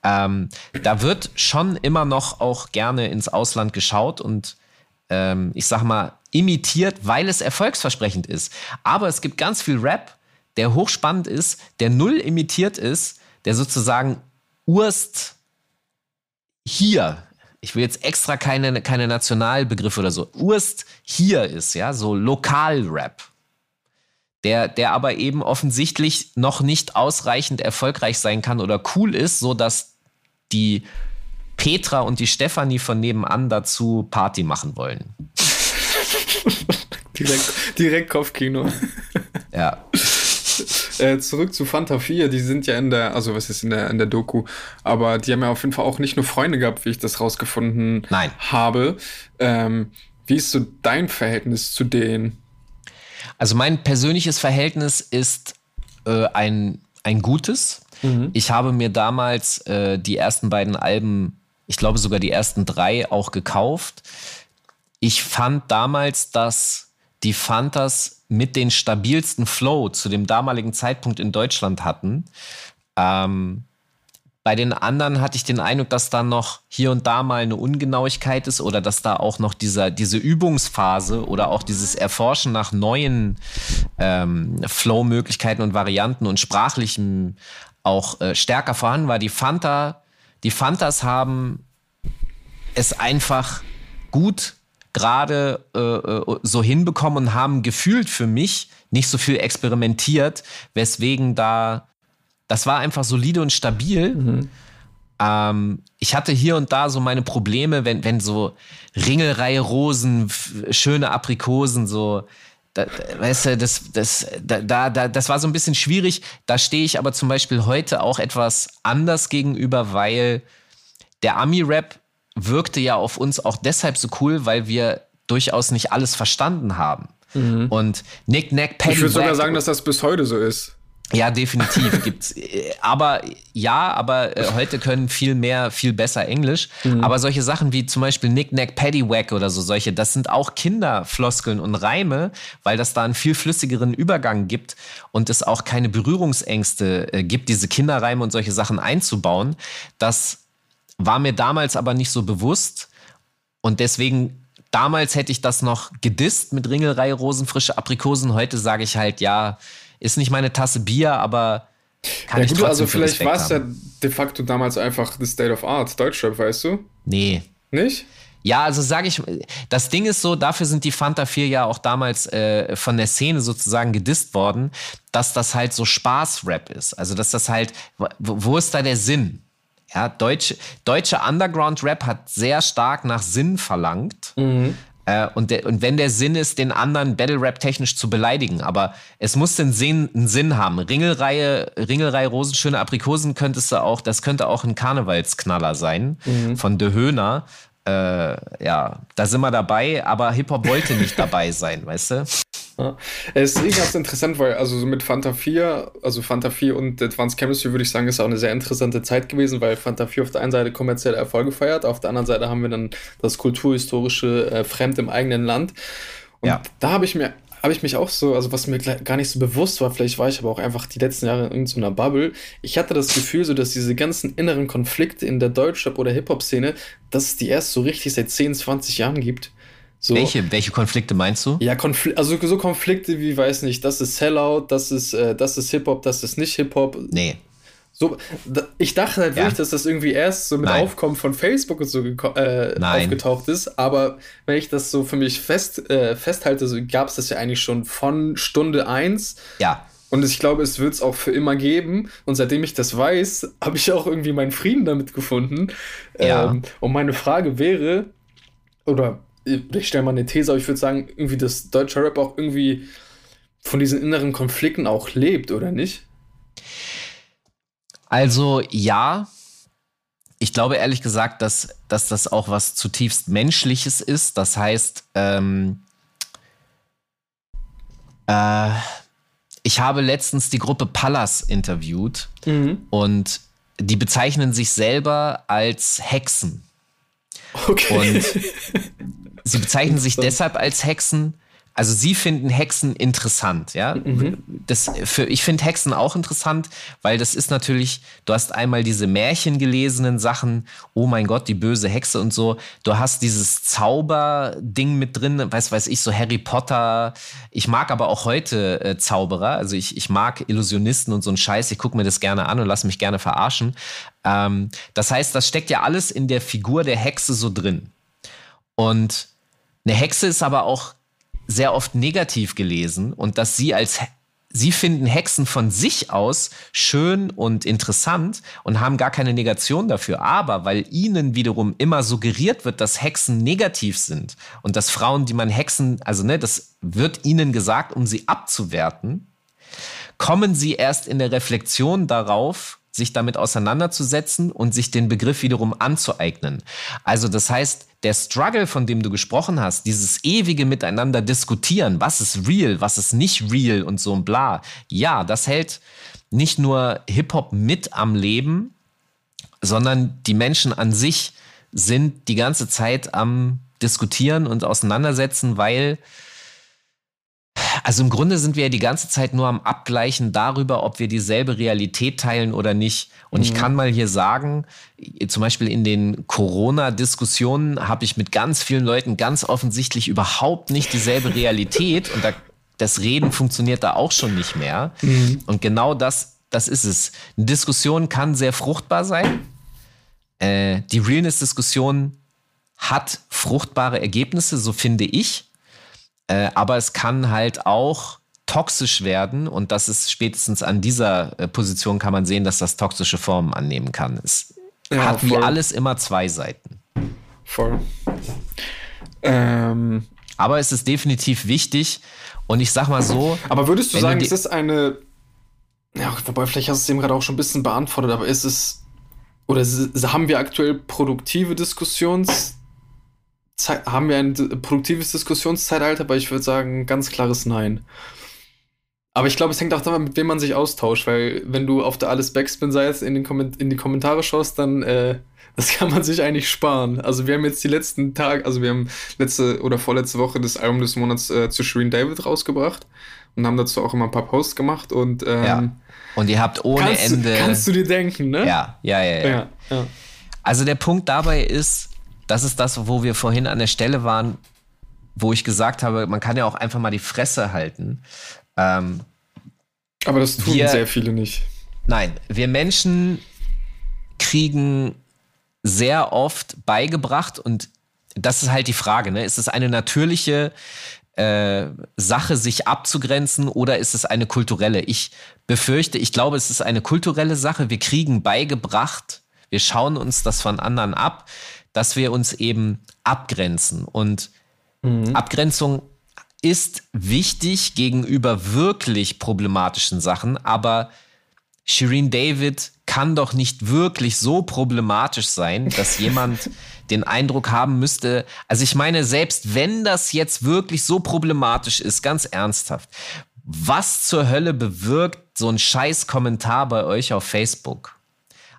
Ähm, da wird schon immer noch auch gerne ins Ausland geschaut und ähm, ich sag mal imitiert, weil es erfolgsversprechend ist. Aber es gibt ganz viel Rap, der hochspannend ist, der null imitiert ist der sozusagen Urst hier, ich will jetzt extra keine, keine Nationalbegriffe oder so, Urst hier ist, ja, so Lokalrap. Der, der aber eben offensichtlich noch nicht ausreichend erfolgreich sein kann oder cool ist, so dass die Petra und die Stefanie von nebenan dazu Party machen wollen. direkt, direkt Kopfkino. Ja. Äh, zurück zu Fanta 4, die sind ja in der, also was ist in der, in der Doku, aber die haben ja auf jeden Fall auch nicht nur Freunde gehabt, wie ich das rausgefunden Nein. habe. Ähm, wie ist so dein Verhältnis zu denen? Also mein persönliches Verhältnis ist äh, ein, ein gutes. Mhm. Ich habe mir damals äh, die ersten beiden Alben, ich glaube sogar die ersten drei auch gekauft. Ich fand damals, dass die Fantas mit den stabilsten Flow zu dem damaligen Zeitpunkt in Deutschland hatten. Ähm, bei den anderen hatte ich den Eindruck, dass da noch hier und da mal eine Ungenauigkeit ist oder dass da auch noch dieser, diese Übungsphase oder auch dieses Erforschen nach neuen ähm, Flow-Möglichkeiten und Varianten und sprachlichen auch äh, stärker vorhanden war. Die Fanta, die Fantas haben es einfach gut gerade äh, äh, so hinbekommen und haben gefühlt für mich nicht so viel experimentiert, weswegen da, das war einfach solide und stabil. Mhm. Ähm, ich hatte hier und da so meine Probleme, wenn, wenn so Ringelreihe Rosen, schöne Aprikosen, so, da, weißt du, das, das, da, da, das war so ein bisschen schwierig. Da stehe ich aber zum Beispiel heute auch etwas anders gegenüber, weil der Ami-Rap wirkte ja auf uns auch deshalb so cool, weil wir durchaus nicht alles verstanden haben. Mhm. Und Nick Nack Paddy Ich würde sogar sagen, dass das bis heute so ist. Ja, definitiv gibt's. Aber ja, aber äh, heute können viel mehr, viel besser Englisch. Mhm. Aber solche Sachen wie zum Beispiel Nick Nack Paddywhack oder so solche, das sind auch Kinderfloskeln und Reime, weil das da einen viel flüssigeren Übergang gibt und es auch keine Berührungsängste äh, gibt, diese Kinderreime und solche Sachen einzubauen. Das war mir damals aber nicht so bewusst und deswegen damals hätte ich das noch gedisst mit Ringelreihe Rosenfrische Aprikosen. Heute sage ich halt, ja, ist nicht meine Tasse Bier, aber kann ja, ich gut, trotzdem Also vielleicht war es ja de facto damals einfach the state of art, Deutschrap, weißt du? Nee. Nicht? Ja, also sage ich, das Ding ist so, dafür sind die Fanta 4 ja auch damals äh, von der Szene sozusagen gedisst worden, dass das halt so Spaß-Rap ist. Also dass das halt, wo, wo ist da der Sinn? Ja, deutsche, deutsche Underground-Rap hat sehr stark nach Sinn verlangt. Mhm. Äh, und, der, und wenn der Sinn ist, den anderen Battle-Rap technisch zu beleidigen, aber es muss den Sinn, einen Sinn haben. Ringelreihe, Ringelreihe Rosenschöne Aprikosen könntest du auch, das könnte auch ein Karnevalsknaller sein mhm. von De Höhner. Äh, ja, da sind wir dabei, aber Hip-Hop wollte nicht dabei sein, weißt du? Ja. Es ist eh ganz interessant, weil also mit Fanta 4, also Fanta 4 und Advanced Chemistry würde ich sagen, ist auch eine sehr interessante Zeit gewesen, weil Fanta 4 auf der einen Seite kommerzielle Erfolge feiert, auf der anderen Seite haben wir dann das kulturhistorische äh, Fremd im eigenen Land. Und ja. da habe ich mir habe ich mich auch so, also was mir gar nicht so bewusst war, vielleicht war ich aber auch einfach die letzten Jahre in irgendeiner Bubble. Ich hatte das Gefühl, so dass diese ganzen inneren Konflikte in der Deutschrap- oder Hip-Hop-Szene, dass es die erst so richtig seit 10, 20 Jahren gibt So. Welche, welche Konflikte meinst du? Ja, Konfl also so Konflikte wie, weiß nicht, das ist Sellout, das ist, äh, das ist Hip-Hop, das ist nicht Hip-Hop. Nee. So, ich dachte halt ja. wirklich, dass das irgendwie erst so mit Nein. Aufkommen von Facebook und so äh, aufgetaucht ist. Aber wenn ich das so für mich fest, äh, festhalte, so gab es das ja eigentlich schon von Stunde 1. Ja. Und ich glaube, es wird es auch für immer geben. Und seitdem ich das weiß, habe ich auch irgendwie meinen Frieden damit gefunden. Ja. Ähm, und meine Frage wäre, oder ich stelle mal eine These, aber ich würde sagen, irgendwie, dass deutscher Rap auch irgendwie von diesen inneren Konflikten auch lebt, oder nicht? Also ja, ich glaube ehrlich gesagt, dass, dass das auch was zutiefst Menschliches ist. Das heißt, ähm, äh, ich habe letztens die Gruppe Pallas interviewt mhm. und die bezeichnen sich selber als Hexen. Okay. Und sie bezeichnen sich deshalb als Hexen, also sie finden Hexen interessant, ja. Mhm. Das für, ich finde Hexen auch interessant, weil das ist natürlich, du hast einmal diese märchengelesenen Sachen, oh mein Gott, die böse Hexe und so. Du hast dieses Zauberding mit drin, weiß weiß ich, so Harry Potter. Ich mag aber auch heute äh, Zauberer, also ich, ich mag Illusionisten und so ein Scheiß. Ich gucke mir das gerne an und lasse mich gerne verarschen. Ähm, das heißt, das steckt ja alles in der Figur der Hexe so drin. Und eine Hexe ist aber auch sehr oft negativ gelesen und dass sie als Sie finden Hexen von sich aus schön und interessant und haben gar keine Negation dafür. Aber weil ihnen wiederum immer suggeriert wird, dass Hexen negativ sind und dass Frauen, die man Hexen, also ne, das wird ihnen gesagt, um sie abzuwerten, kommen sie erst in der Reflexion darauf, sich damit auseinanderzusetzen und sich den Begriff wiederum anzueignen. Also das heißt, der Struggle, von dem du gesprochen hast, dieses ewige Miteinander diskutieren, was ist real, was ist nicht real und so ein bla, ja, das hält nicht nur Hip-Hop mit am Leben, sondern die Menschen an sich sind die ganze Zeit am Diskutieren und Auseinandersetzen, weil also im Grunde sind wir ja die ganze Zeit nur am Abgleichen darüber, ob wir dieselbe Realität teilen oder nicht. Und mhm. ich kann mal hier sagen, zum Beispiel in den Corona-Diskussionen habe ich mit ganz vielen Leuten ganz offensichtlich überhaupt nicht dieselbe Realität. Und da, das Reden funktioniert da auch schon nicht mehr. Mhm. Und genau das, das ist es. Eine Diskussion kann sehr fruchtbar sein. Äh, die Realness-Diskussion hat fruchtbare Ergebnisse, so finde ich. Äh, aber es kann halt auch toxisch werden und das ist spätestens an dieser äh, Position kann man sehen, dass das toxische Formen annehmen kann. Es ja, hat voll. wie alles immer zwei Seiten. Voll. Ähm. Aber es ist definitiv wichtig und ich sag mal so. Aber würdest du sagen, du es ist eine. Ja, wobei, vielleicht hast du es eben gerade auch schon ein bisschen beantwortet, aber ist es. Oder haben wir aktuell produktive Diskussions- haben wir ein produktives Diskussionszeitalter, aber ich würde sagen, ganz klares Nein. Aber ich glaube, es hängt auch davon, mit wem man sich austauscht, weil wenn du auf der Alles Backspin-Seite in, in die Kommentare schaust, dann äh, das kann man sich eigentlich sparen. Also wir haben jetzt die letzten Tage, also wir haben letzte oder vorletzte Woche das Album des Monats äh, zu Shereen David rausgebracht und haben dazu auch immer ein paar Posts gemacht und ähm, ja. Und ihr habt ohne kannst Ende. Kannst du dir denken, ne? Ja, ja, ja, ja. ja, ja. Also der Punkt dabei ist, das ist das, wo wir vorhin an der Stelle waren, wo ich gesagt habe, man kann ja auch einfach mal die Fresse halten. Ähm, Aber das tun wir, sehr viele nicht. Nein, wir Menschen kriegen sehr oft beigebracht und das ist halt die Frage, ne? Ist es eine natürliche äh, Sache, sich abzugrenzen oder ist es eine kulturelle? Ich befürchte, ich glaube, es ist eine kulturelle Sache. Wir kriegen beigebracht, wir schauen uns das von anderen ab dass wir uns eben abgrenzen. Und mhm. Abgrenzung ist wichtig gegenüber wirklich problematischen Sachen, aber Shireen David kann doch nicht wirklich so problematisch sein, dass jemand den Eindruck haben müsste, also ich meine, selbst wenn das jetzt wirklich so problematisch ist, ganz ernsthaft, was zur Hölle bewirkt so ein scheiß Kommentar bei euch auf Facebook?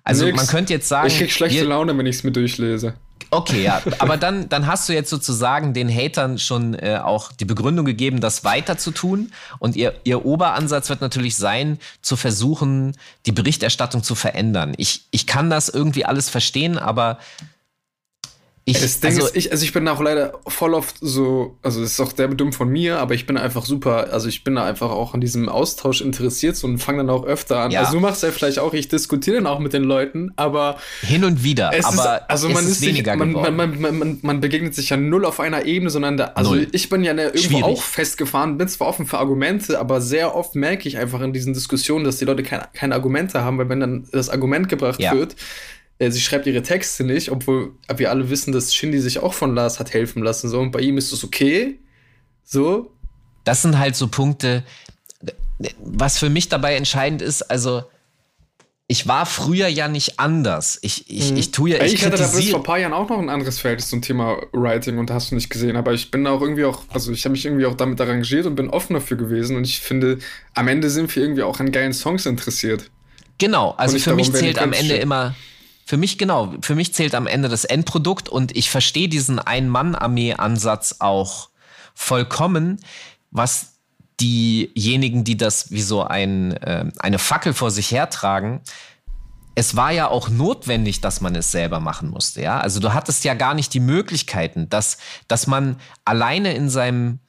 Also Nix. man könnte jetzt sagen. Ich krieg schlechte Laune, wenn ich es mir durchlese. Okay, ja. Aber dann, dann hast du jetzt sozusagen den Hatern schon äh, auch die Begründung gegeben, das weiter zu tun. Und ihr, ihr Oberansatz wird natürlich sein, zu versuchen, die Berichterstattung zu verändern. Ich, ich kann das irgendwie alles verstehen, aber Ich, das Ding also, ist, ich, also ich bin auch leider voll oft so, also es ist auch sehr dumm von mir, aber ich bin einfach super, also ich bin da einfach auch an diesem Austausch interessiert so, und fange dann auch öfter an. Ja. Also du machst ja vielleicht auch, ich diskutiere dann auch mit den Leuten, aber hin und wieder, aber ist, also man ist, ist weniger sich, man, man, man, man, begegnet sich ja null auf einer Ebene, sondern da, also null. ich bin ja irgendwo Schwierig. auch festgefahren, bin zwar offen für Argumente, aber sehr oft merke ich einfach in diesen Diskussionen, dass die Leute keine, keine Argumente haben, weil wenn dann das Argument gebracht ja. wird, sie schreibt ihre Texte nicht, obwohl wir alle wissen, dass Shindy sich auch von Lars hat helfen lassen. So, und bei ihm ist es okay. So. Das sind halt so Punkte, was für mich dabei entscheidend ist, also ich war früher ja nicht anders. Ich, ich, mhm. ich tue ja. Ich, ich hatte da bis vor ein paar Jahren auch noch ein anderes Feld zum Thema Writing und hast du nicht gesehen. Aber ich bin auch irgendwie auch, also ich habe mich irgendwie auch damit arrangiert und bin offen dafür gewesen. Und ich finde, am Ende sind wir irgendwie auch an geilen Songs interessiert. Genau, also für darum, mich zählt am Ende immer für mich genau, für mich zählt am Ende das Endprodukt und ich verstehe diesen Ein-Mann-Armee-Ansatz auch vollkommen, was diejenigen, die das wie so ein, äh, eine Fackel vor sich hertragen, es war ja auch notwendig, dass man es selber machen musste, ja. Also du hattest ja gar nicht die Möglichkeiten, dass, dass man alleine in seinem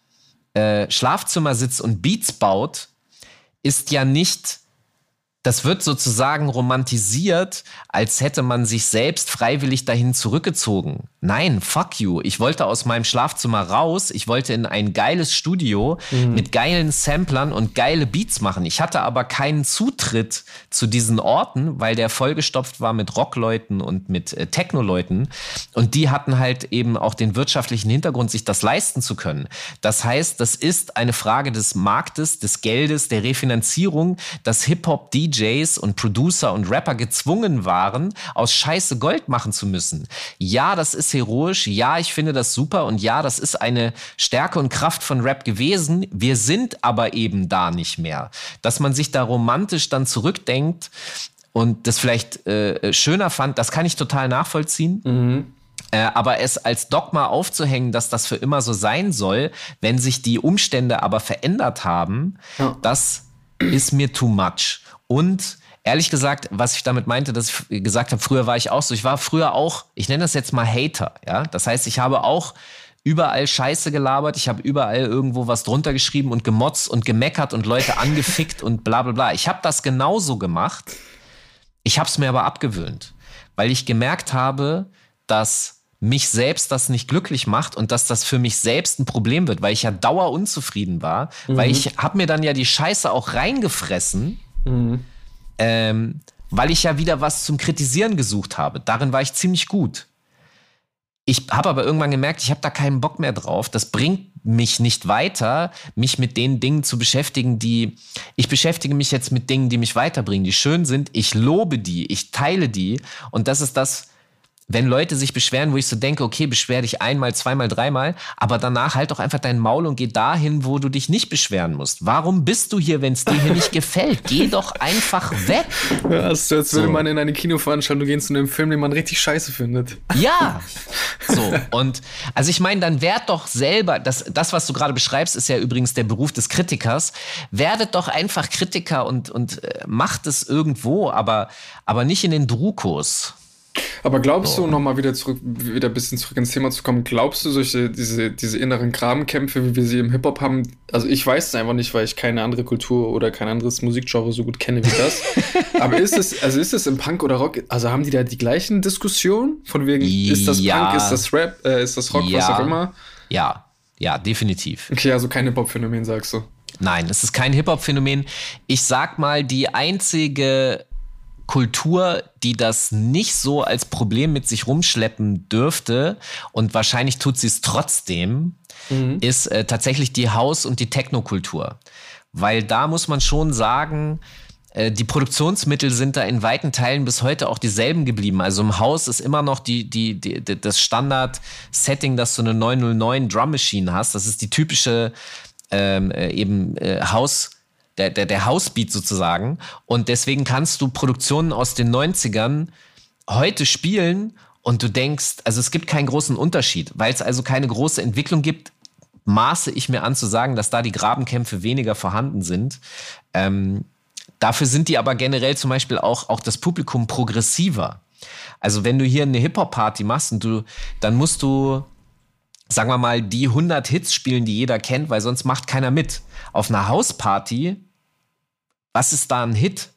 äh, Schlafzimmer sitzt und Beats baut, ist ja nicht das wird sozusagen romantisiert, als hätte man sich selbst freiwillig dahin zurückgezogen. Nein, fuck you. Ich wollte aus meinem Schlafzimmer raus. Ich wollte in ein geiles Studio mhm. mit geilen Samplern und geile Beats machen. Ich hatte aber keinen Zutritt zu diesen Orten, weil der vollgestopft war mit Rockleuten und mit äh, Technoleuten. Und die hatten halt eben auch den wirtschaftlichen Hintergrund, sich das leisten zu können. Das heißt, das ist eine Frage des Marktes, des Geldes, der Refinanzierung, dass Hip-Hop-DJ DJs und Producer und Rapper gezwungen waren, aus Scheiße Gold machen zu müssen. Ja, das ist heroisch. Ja, ich finde das super. Und ja, das ist eine Stärke und Kraft von Rap gewesen. Wir sind aber eben da nicht mehr. Dass man sich da romantisch dann zurückdenkt und das vielleicht äh, schöner fand, das kann ich total nachvollziehen. Mhm. Äh, aber es als Dogma aufzuhängen, dass das für immer so sein soll, wenn sich die Umstände aber verändert haben, ja. das ist mir too much. Und ehrlich gesagt, was ich damit meinte, dass ich gesagt habe, früher war ich auch so. Ich war früher auch, ich nenne das jetzt mal Hater. Ja, das heißt, ich habe auch überall Scheiße gelabert, ich habe überall irgendwo was drunter geschrieben und gemotzt und gemeckert und Leute angefickt und bla bla bla. Ich habe das genauso gemacht. Ich habe es mir aber abgewöhnt, weil ich gemerkt habe, dass mich selbst das nicht glücklich macht und dass das für mich selbst ein Problem wird, weil ich ja dauer unzufrieden war, mhm. weil ich habe mir dann ja die Scheiße auch reingefressen Mhm. Ähm, weil ich ja wieder was zum Kritisieren gesucht habe. Darin war ich ziemlich gut. Ich habe aber irgendwann gemerkt, ich habe da keinen Bock mehr drauf. Das bringt mich nicht weiter, mich mit den Dingen zu beschäftigen, die ich beschäftige mich jetzt mit Dingen, die mich weiterbringen, die schön sind. Ich lobe die, ich teile die und das ist das, wenn Leute sich beschweren, wo ich so denke, okay, beschwer dich einmal, zweimal, dreimal, aber danach halt doch einfach dein Maul und geh dahin, wo du dich nicht beschweren musst. Warum bist du hier, wenn es dir hier nicht gefällt? Geh doch einfach weg. Ja, als so. würde man in eine Kinoveranstaltung gehen zu einem Film, den man richtig scheiße findet. Ja. So, und also ich meine, dann werd doch selber, das, das was du gerade beschreibst, ist ja übrigens der Beruf des Kritikers. Werdet doch einfach Kritiker und, und äh, macht es irgendwo, aber, aber nicht in den Drukos. Aber glaubst du, nochmal wieder zurück, wieder ein bisschen zurück ins Thema zu kommen, glaubst du, solche, diese, diese inneren Grabenkämpfe, wie wir sie im Hip-Hop haben, also ich weiß es einfach nicht, weil ich keine andere Kultur oder kein anderes Musikgenre so gut kenne wie das. Aber ist es, also ist es im Punk oder Rock, also haben die da die gleichen Diskussionen? Von wegen, ist das ja. Punk, ist das Rap, äh, ist das Rock, ja. was auch immer? Ja, ja, definitiv. Okay, also kein Hip-Hop-Phänomen, sagst du. Nein, es ist kein Hip-Hop-Phänomen. Ich sag mal, die einzige Kultur, die das nicht so als Problem mit sich rumschleppen dürfte und wahrscheinlich tut sie es trotzdem, mhm. ist äh, tatsächlich die Haus- und die Technokultur. Weil da muss man schon sagen, äh, die Produktionsmittel sind da in weiten Teilen bis heute auch dieselben geblieben. Also im Haus ist immer noch die, die, die, das Standard-Setting, dass du eine 909 Drum Machine hast. Das ist die typische ähm, äh, eben äh, Haus- der, der, der Housebeat sozusagen. Und deswegen kannst du Produktionen aus den 90ern heute spielen und du denkst, also es gibt keinen großen Unterschied, weil es also keine große Entwicklung gibt, maße ich mir an zu sagen, dass da die Grabenkämpfe weniger vorhanden sind. Ähm, dafür sind die aber generell zum Beispiel auch, auch das Publikum progressiver. Also wenn du hier eine Hip-Hop-Party machst und du, dann musst du, sagen wir mal, die 100 Hits spielen, die jeder kennt, weil sonst macht keiner mit. Auf einer Hausparty, was ist da ein Hit?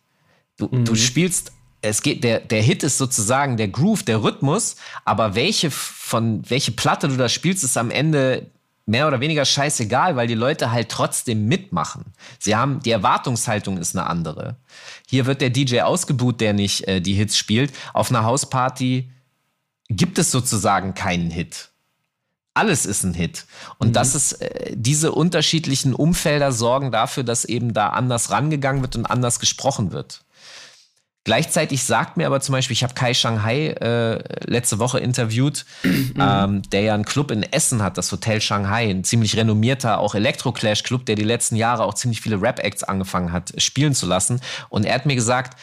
Du, mhm. du spielst es geht, der, der Hit ist sozusagen der Groove, der Rhythmus, aber welche von, welche Platte du da spielst, ist am Ende mehr oder weniger scheißegal, weil die Leute halt trotzdem mitmachen. Sie haben, die Erwartungshaltung ist eine andere. Hier wird der DJ ausgebuht, der nicht äh, die Hits spielt. Auf einer Hausparty gibt es sozusagen keinen Hit. Alles ist ein Hit. Und mhm. das ist, äh, diese unterschiedlichen Umfelder sorgen dafür, dass eben da anders rangegangen wird und anders gesprochen wird. Gleichzeitig sagt mir aber zum Beispiel, ich habe Kai Shanghai äh, letzte Woche interviewt, mhm. ähm, der ja einen Club in Essen hat, das Hotel Shanghai, ein ziemlich renommierter, auch Electro-Clash-Club, der die letzten Jahre auch ziemlich viele Rap-Acts angefangen hat, spielen zu lassen. Und er hat mir gesagt,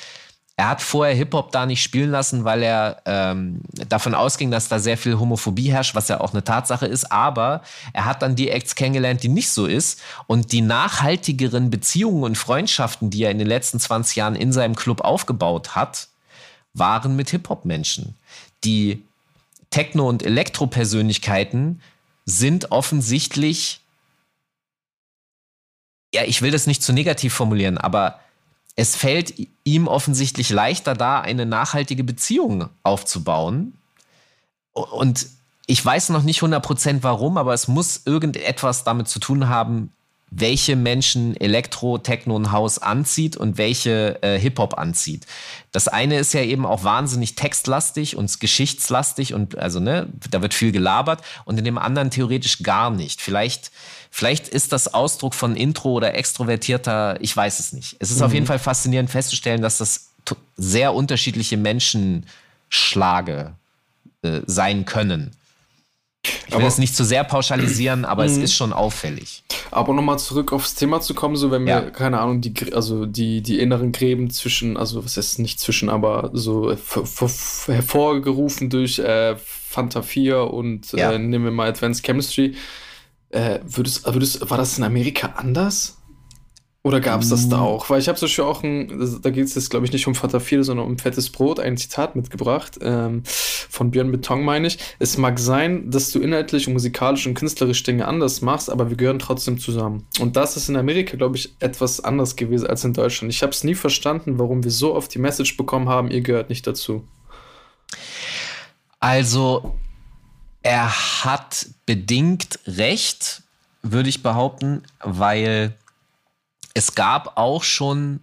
er hat vorher Hip-Hop da nicht spielen lassen, weil er ähm, davon ausging, dass da sehr viel Homophobie herrscht, was ja auch eine Tatsache ist. Aber er hat dann die Acts kennengelernt, die nicht so ist. Und die nachhaltigeren Beziehungen und Freundschaften, die er in den letzten 20 Jahren in seinem Club aufgebaut hat, waren mit Hip-Hop-Menschen. Die Techno- und Elektro-Persönlichkeiten sind offensichtlich, ja, ich will das nicht zu negativ formulieren, aber es fällt ihm offensichtlich leichter da, eine nachhaltige Beziehung aufzubauen. Und ich weiß noch nicht 100% warum, aber es muss irgendetwas damit zu tun haben, welche Menschen Elektro, Techno und House anzieht und welche äh, Hip-Hop anzieht. Das eine ist ja eben auch wahnsinnig textlastig und geschichtslastig und also, ne, da wird viel gelabert und in dem anderen theoretisch gar nicht. Vielleicht Vielleicht ist das Ausdruck von Intro oder extrovertierter, ich weiß es nicht. Es ist mhm. auf jeden Fall faszinierend festzustellen, dass das sehr unterschiedliche Menschenschlage äh, sein können. Ich will es nicht zu sehr pauschalisieren, aber es mhm. ist schon auffällig. Aber nochmal zurück aufs Thema zu kommen, so wenn wir, ja. keine Ahnung, die, also die, die inneren Gräben zwischen, also was heißt nicht zwischen, aber so hervorgerufen durch äh, Fanta 4 und ja. äh, nehmen wir mal Advanced Chemistry, äh, würdest, würdest, war das in Amerika anders? Oder gab es das da mm. auch? Weil ich habe so schon auch ein, da geht es jetzt, glaube ich, nicht um Vater 4, sondern um fettes Brot, ein Zitat mitgebracht, ähm, von Björn Beton, meine ich. Es mag sein, dass du inhaltlich und musikalisch und künstlerisch Dinge anders machst, aber wir gehören trotzdem zusammen. Und das ist in Amerika, glaube ich, etwas anders gewesen als in Deutschland. Ich habe es nie verstanden, warum wir so oft die Message bekommen haben, ihr gehört nicht dazu. Also, er hat bedingt recht, würde ich behaupten, weil es gab auch schon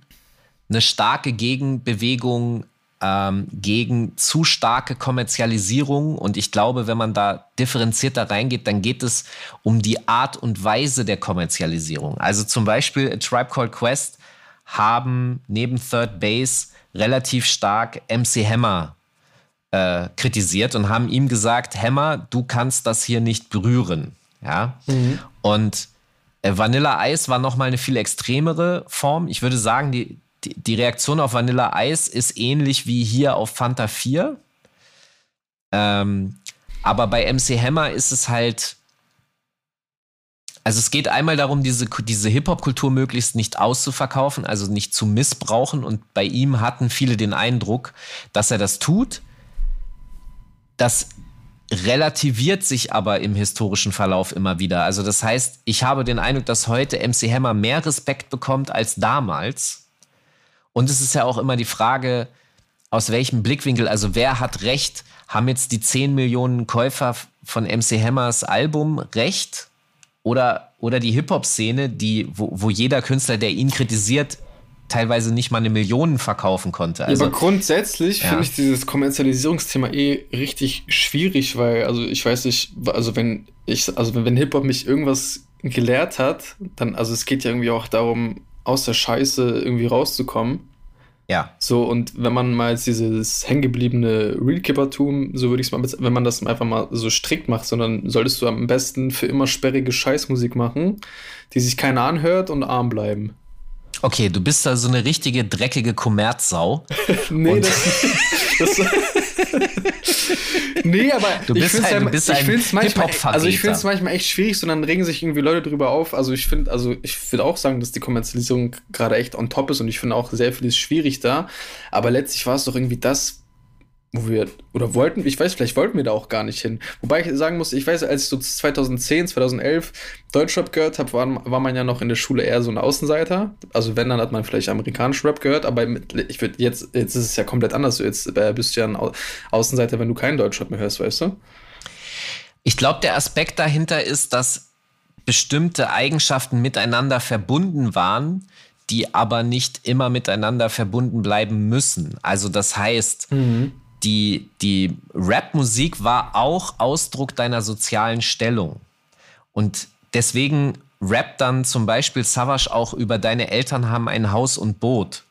eine starke Gegenbewegung ähm, gegen zu starke Kommerzialisierung. Und ich glaube, wenn man da differenzierter reingeht, dann geht es um die Art und Weise der Kommerzialisierung. Also zum Beispiel A Tribe Called Quest haben neben Third Base relativ stark MC Hammer äh, kritisiert und haben ihm gesagt, Hammer, du kannst das hier nicht berühren. Ja. Mhm. Und Vanilla Ice war nochmal eine viel extremere Form. Ich würde sagen, die, die, die, Reaktion auf Vanilla Ice ist ähnlich wie hier auf Fanta 4. Ähm, aber bei MC Hammer ist es halt. Also es geht einmal darum, diese, diese Hip-Hop-Kultur möglichst nicht auszuverkaufen, also nicht zu missbrauchen. Und bei ihm hatten viele den Eindruck, dass er das tut. Das relativiert sich aber im historischen Verlauf immer wieder. Also das heißt, ich habe den Eindruck, dass heute MC Hammer mehr Respekt bekommt als damals. Und es ist ja auch immer die Frage, aus welchem Blickwinkel, also wer hat recht? Haben jetzt die 10 Millionen Käufer von MC Hammers Album recht? Oder, oder die Hip-Hop-Szene, wo, wo jeder Künstler, der ihn kritisiert, teilweise nicht mal eine Million verkaufen konnte. Also, aber grundsätzlich ja. finde ich dieses Kommerzialisierungsthema eh richtig schwierig, weil, also ich weiß nicht, also wenn ich, also wenn, wenn Hip-Hop mich irgendwas gelehrt hat, dann, also es geht ja irgendwie auch darum, aus der Scheiße irgendwie rauszukommen. Ja. So, und wenn man mal dieses hängengebliebene Realkippertum, so würde ich es mal, wenn man das einfach mal so strikt macht, sondern solltest du am besten für immer sperrige Scheißmusik machen, die sich keiner anhört und arm bleiben. Okay, du bist da so eine richtige dreckige Kommerzsau. nee, das, das Nee, aber du bist ich finde es halt, manchmal, also ich finde es manchmal echt schwierig, sondern regen sich irgendwie Leute drüber auf. Also ich finde, also ich würde auch sagen, dass die Kommerzialisierung gerade echt on top ist und ich finde auch sehr viel ist schwierig da. Aber letztlich war es doch irgendwie das, wo wir, oder wollten, ich weiß, vielleicht wollten wir da auch gar nicht hin. Wobei ich sagen muss, ich weiß, als ich so 2010, 2011 Deutschrap gehört habe, war, war man ja noch in der Schule eher so ein Außenseiter. Also wenn, dann hat man vielleicht amerikanischen Rap gehört, aber ich würde jetzt, jetzt ist es ja komplett anders. Jetzt äh, bist du ja ein Außenseiter, wenn du keinen Deutschrap mehr hörst, weißt du? Ich glaube, der Aspekt dahinter ist, dass bestimmte Eigenschaften miteinander verbunden waren, die aber nicht immer miteinander verbunden bleiben müssen. Also das heißt, mhm die, die Rap-Musik war auch Ausdruck deiner sozialen Stellung. Und deswegen rappt dann zum Beispiel Savage auch über deine Eltern haben ein Haus und Boot.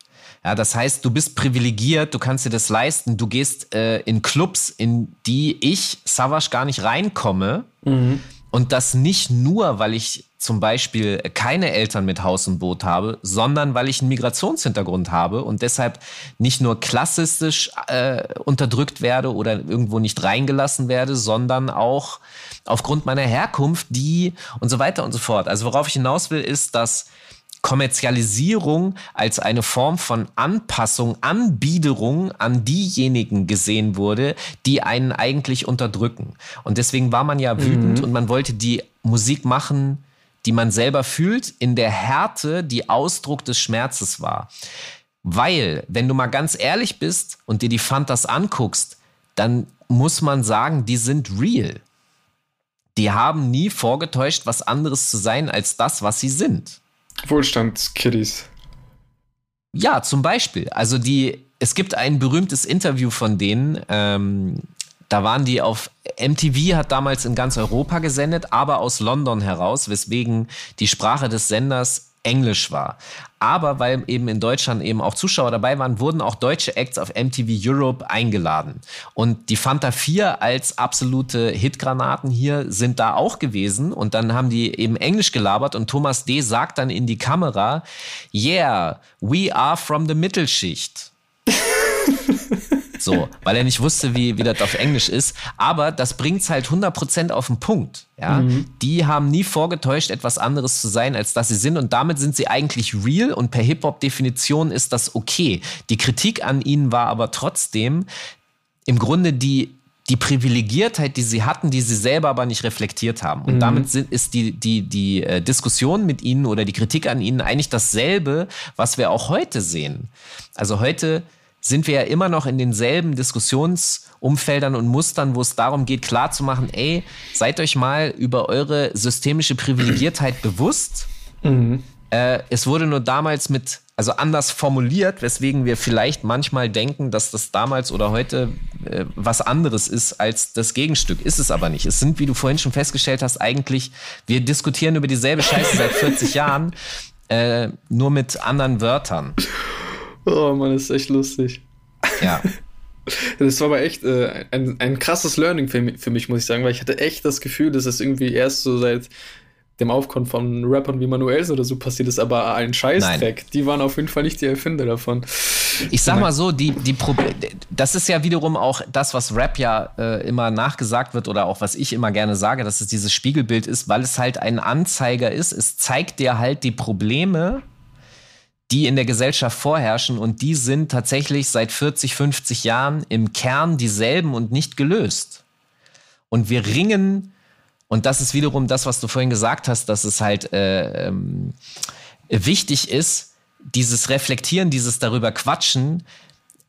Ja, das heißt, du bist privilegiert, du kannst dir das leisten, du gehst äh, in Clubs, in die ich, Savage, gar nicht reinkomme. Mhm. Und das nicht nur, weil ich zum Beispiel keine Eltern mit Haus und Boot habe, sondern weil ich einen Migrationshintergrund habe und deshalb nicht nur klassistisch äh, unterdrückt werde oder irgendwo nicht reingelassen werde, sondern auch aufgrund meiner Herkunft, die und so weiter und so fort. Also worauf ich hinaus will, ist, dass Kommerzialisierung als eine Form von Anpassung, Anbiederung an diejenigen gesehen wurde, die einen eigentlich unterdrücken. Und deswegen war man ja wütend mhm. und man wollte die Musik machen, die man selber fühlt, in der Härte, die Ausdruck des Schmerzes war. Weil, wenn du mal ganz ehrlich bist und dir die Fantas anguckst, dann muss man sagen, die sind real. Die haben nie vorgetäuscht, was anderes zu sein als das, was sie sind. Wohlstandskiddies. Ja, zum Beispiel. Also die, es gibt ein berühmtes Interview von denen. Ähm, da waren die auf MTV hat damals in ganz Europa gesendet, aber aus London heraus, weswegen die Sprache des Senders Englisch war. Aber weil eben in Deutschland eben auch Zuschauer dabei waren, wurden auch deutsche Acts auf MTV Europe eingeladen. Und die Fanta 4 als absolute Hitgranaten hier sind da auch gewesen. Und dann haben die eben Englisch gelabert und Thomas D. sagt dann in die Kamera, Yeah, we are from the Mittelschicht. So, weil er nicht wusste, wie, wie das auf Englisch ist. Aber das bringt es halt 100% auf den Punkt. Ja? Mhm. Die haben nie vorgetäuscht, etwas anderes zu sein, als dass sie sind. Und damit sind sie eigentlich real. Und per Hip-Hop-Definition ist das okay. Die Kritik an ihnen war aber trotzdem im Grunde die die Privilegiertheit, die sie hatten, die sie selber aber nicht reflektiert haben. Und mhm. damit sind, ist die, die, die äh, Diskussion mit ihnen oder die Kritik an ihnen eigentlich dasselbe, was wir auch heute sehen. Also heute sind wir ja immer noch in denselben Diskussionsumfeldern und Mustern, wo es darum geht, klarzumachen, ey, seid euch mal über eure systemische Privilegiertheit bewusst. Mhm. Äh, es wurde nur damals mit, also anders formuliert, weswegen wir vielleicht manchmal denken, dass das damals oder heute äh, was anderes ist als das Gegenstück. Ist es aber nicht. Es sind, wie du vorhin schon festgestellt hast, eigentlich, wir diskutieren über dieselbe Scheiße seit 40 Jahren, äh, nur mit anderen Wörtern. Oh man, ist echt lustig. Ja. Das war aber echt äh, ein, ein krasses Learning für mich, für mich, muss ich sagen, weil ich hatte echt das Gefühl, dass es irgendwie erst so seit dem Aufkommen von Rappern wie Manuels oder so passiert ist, aber ein Scheißdreck. Die waren auf jeden Fall nicht die Erfinder davon. Ich sag mal so, die, die das ist ja wiederum auch das, was Rap ja äh, immer nachgesagt wird oder auch was ich immer gerne sage, dass es dieses Spiegelbild ist, weil es halt ein Anzeiger ist. Es zeigt dir halt die Probleme, die in der Gesellschaft vorherrschen und die sind tatsächlich seit 40, 50 Jahren im Kern dieselben und nicht gelöst. Und wir ringen, und das ist wiederum das, was du vorhin gesagt hast, dass es halt äh, ähm, wichtig ist, dieses Reflektieren, dieses darüber Quatschen.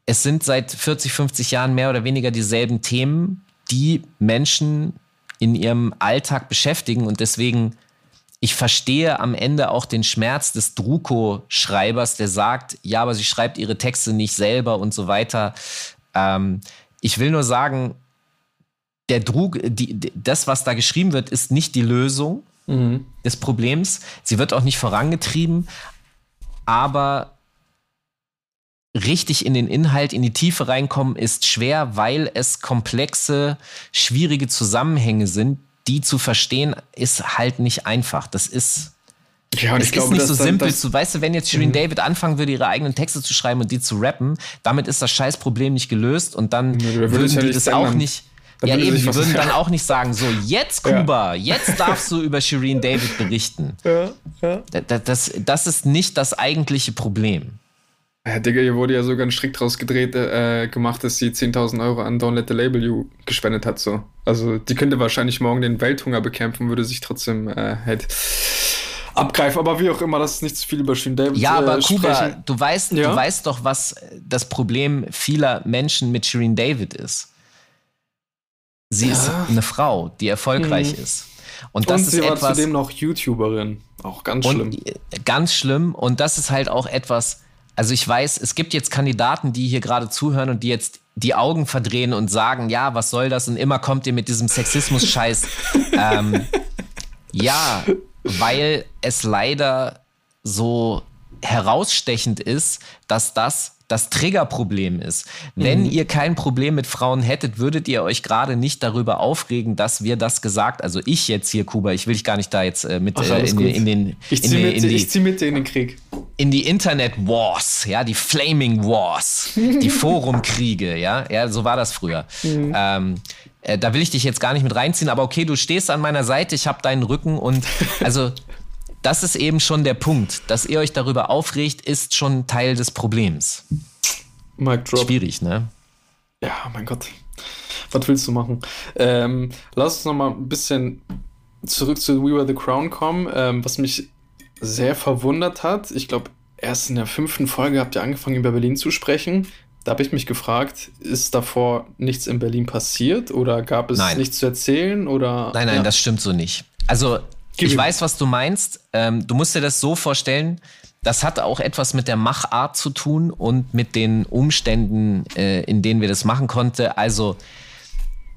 Es sind seit 40, 50 Jahren mehr oder weniger dieselben Themen, die Menschen in ihrem Alltag beschäftigen und deswegen ich verstehe am Ende auch den Schmerz des Druko-Schreibers, der sagt, ja, aber sie schreibt ihre Texte nicht selber und so weiter. Ähm, ich will nur sagen, der Druck, die, das, was da geschrieben wird, ist nicht die Lösung mhm. des Problems. Sie wird auch nicht vorangetrieben, aber richtig in den Inhalt, in die Tiefe reinkommen, ist schwer, weil es komplexe, schwierige Zusammenhänge sind, die zu verstehen, ist halt nicht einfach. Das ist. Ja, und es ich glaube, ist nicht so simpel zu, weißt du, wenn jetzt Shirin mhm. David anfangen würde, ihre eigenen Texte zu schreiben und die zu rappen, damit ist das Scheißproblem nicht gelöst und dann ja, würden die das auch nicht. Ja, eben, die würden dann auch nicht sagen, so, jetzt Kuba, ja. jetzt darfst du über Shirin David berichten. Ja, ja. Das, das, das ist nicht das eigentliche Problem. Ja, Digga, hier wurde ja sogar ein Strick draus gedreht, äh, gemacht, dass sie 10.000 Euro an Don't Let the Label You gespendet hat, so. Also, die könnte wahrscheinlich morgen den Welthunger bekämpfen, würde sich trotzdem äh, halt abgreifen. Aber wie auch immer, das ist nicht zu viel über Shirin David. Ja, aber äh, Kuba, du weißt, ja? du weißt doch, was das Problem vieler Menschen mit Shirin David ist. Sie ja. ist eine Frau, die erfolgreich mhm. ist. Und, das und sie ist war etwas, zudem noch YouTuberin. Auch ganz schlimm. ganz schlimm. Und das ist halt auch etwas, also ich weiß, es gibt jetzt Kandidaten, die hier gerade zuhören und die jetzt die Augen verdrehen und sagen, ja, was soll das? Und immer kommt ihr mit diesem Sexismus-Scheiß. ähm, ja, weil es leider so herausstechend ist, dass das das Triggerproblem ist. Wenn mhm. ihr kein Problem mit Frauen hättet, würdet ihr euch gerade nicht darüber aufregen, dass wir das gesagt, also ich jetzt hier, Kuba, ich will dich gar nicht da jetzt äh, mit Ach, äh, in, in, in, den. Ich ziehe mit, ich zieh mit in den Krieg. In die Internet Wars, ja, die Flaming Wars, die Forumkriege, ja, ja, so war das früher. Mhm. Ähm, äh, da will ich dich jetzt gar nicht mit reinziehen, aber okay, du stehst an meiner Seite, ich habe deinen Rücken und also das ist eben schon der Punkt. Dass ihr euch darüber aufregt, ist schon Teil des Problems. Mic drop. Schwierig, ne? Ja, mein Gott. Was willst du machen? Ähm, lass uns noch mal ein bisschen zurück zu We Were the Crown kommen, ähm, was mich sehr verwundert hat. Ich glaube, erst in der fünften Folge habt ihr angefangen, über Berlin zu sprechen. Da habe ich mich gefragt, ist davor nichts in Berlin passiert oder gab es nein. nichts zu erzählen? Oder, nein, nein, ja. das stimmt so nicht. Also ich weiß, was du meinst. Ähm, du musst dir das so vorstellen, das hat auch etwas mit der Machart zu tun und mit den Umständen, äh, in denen wir das machen konnten. Also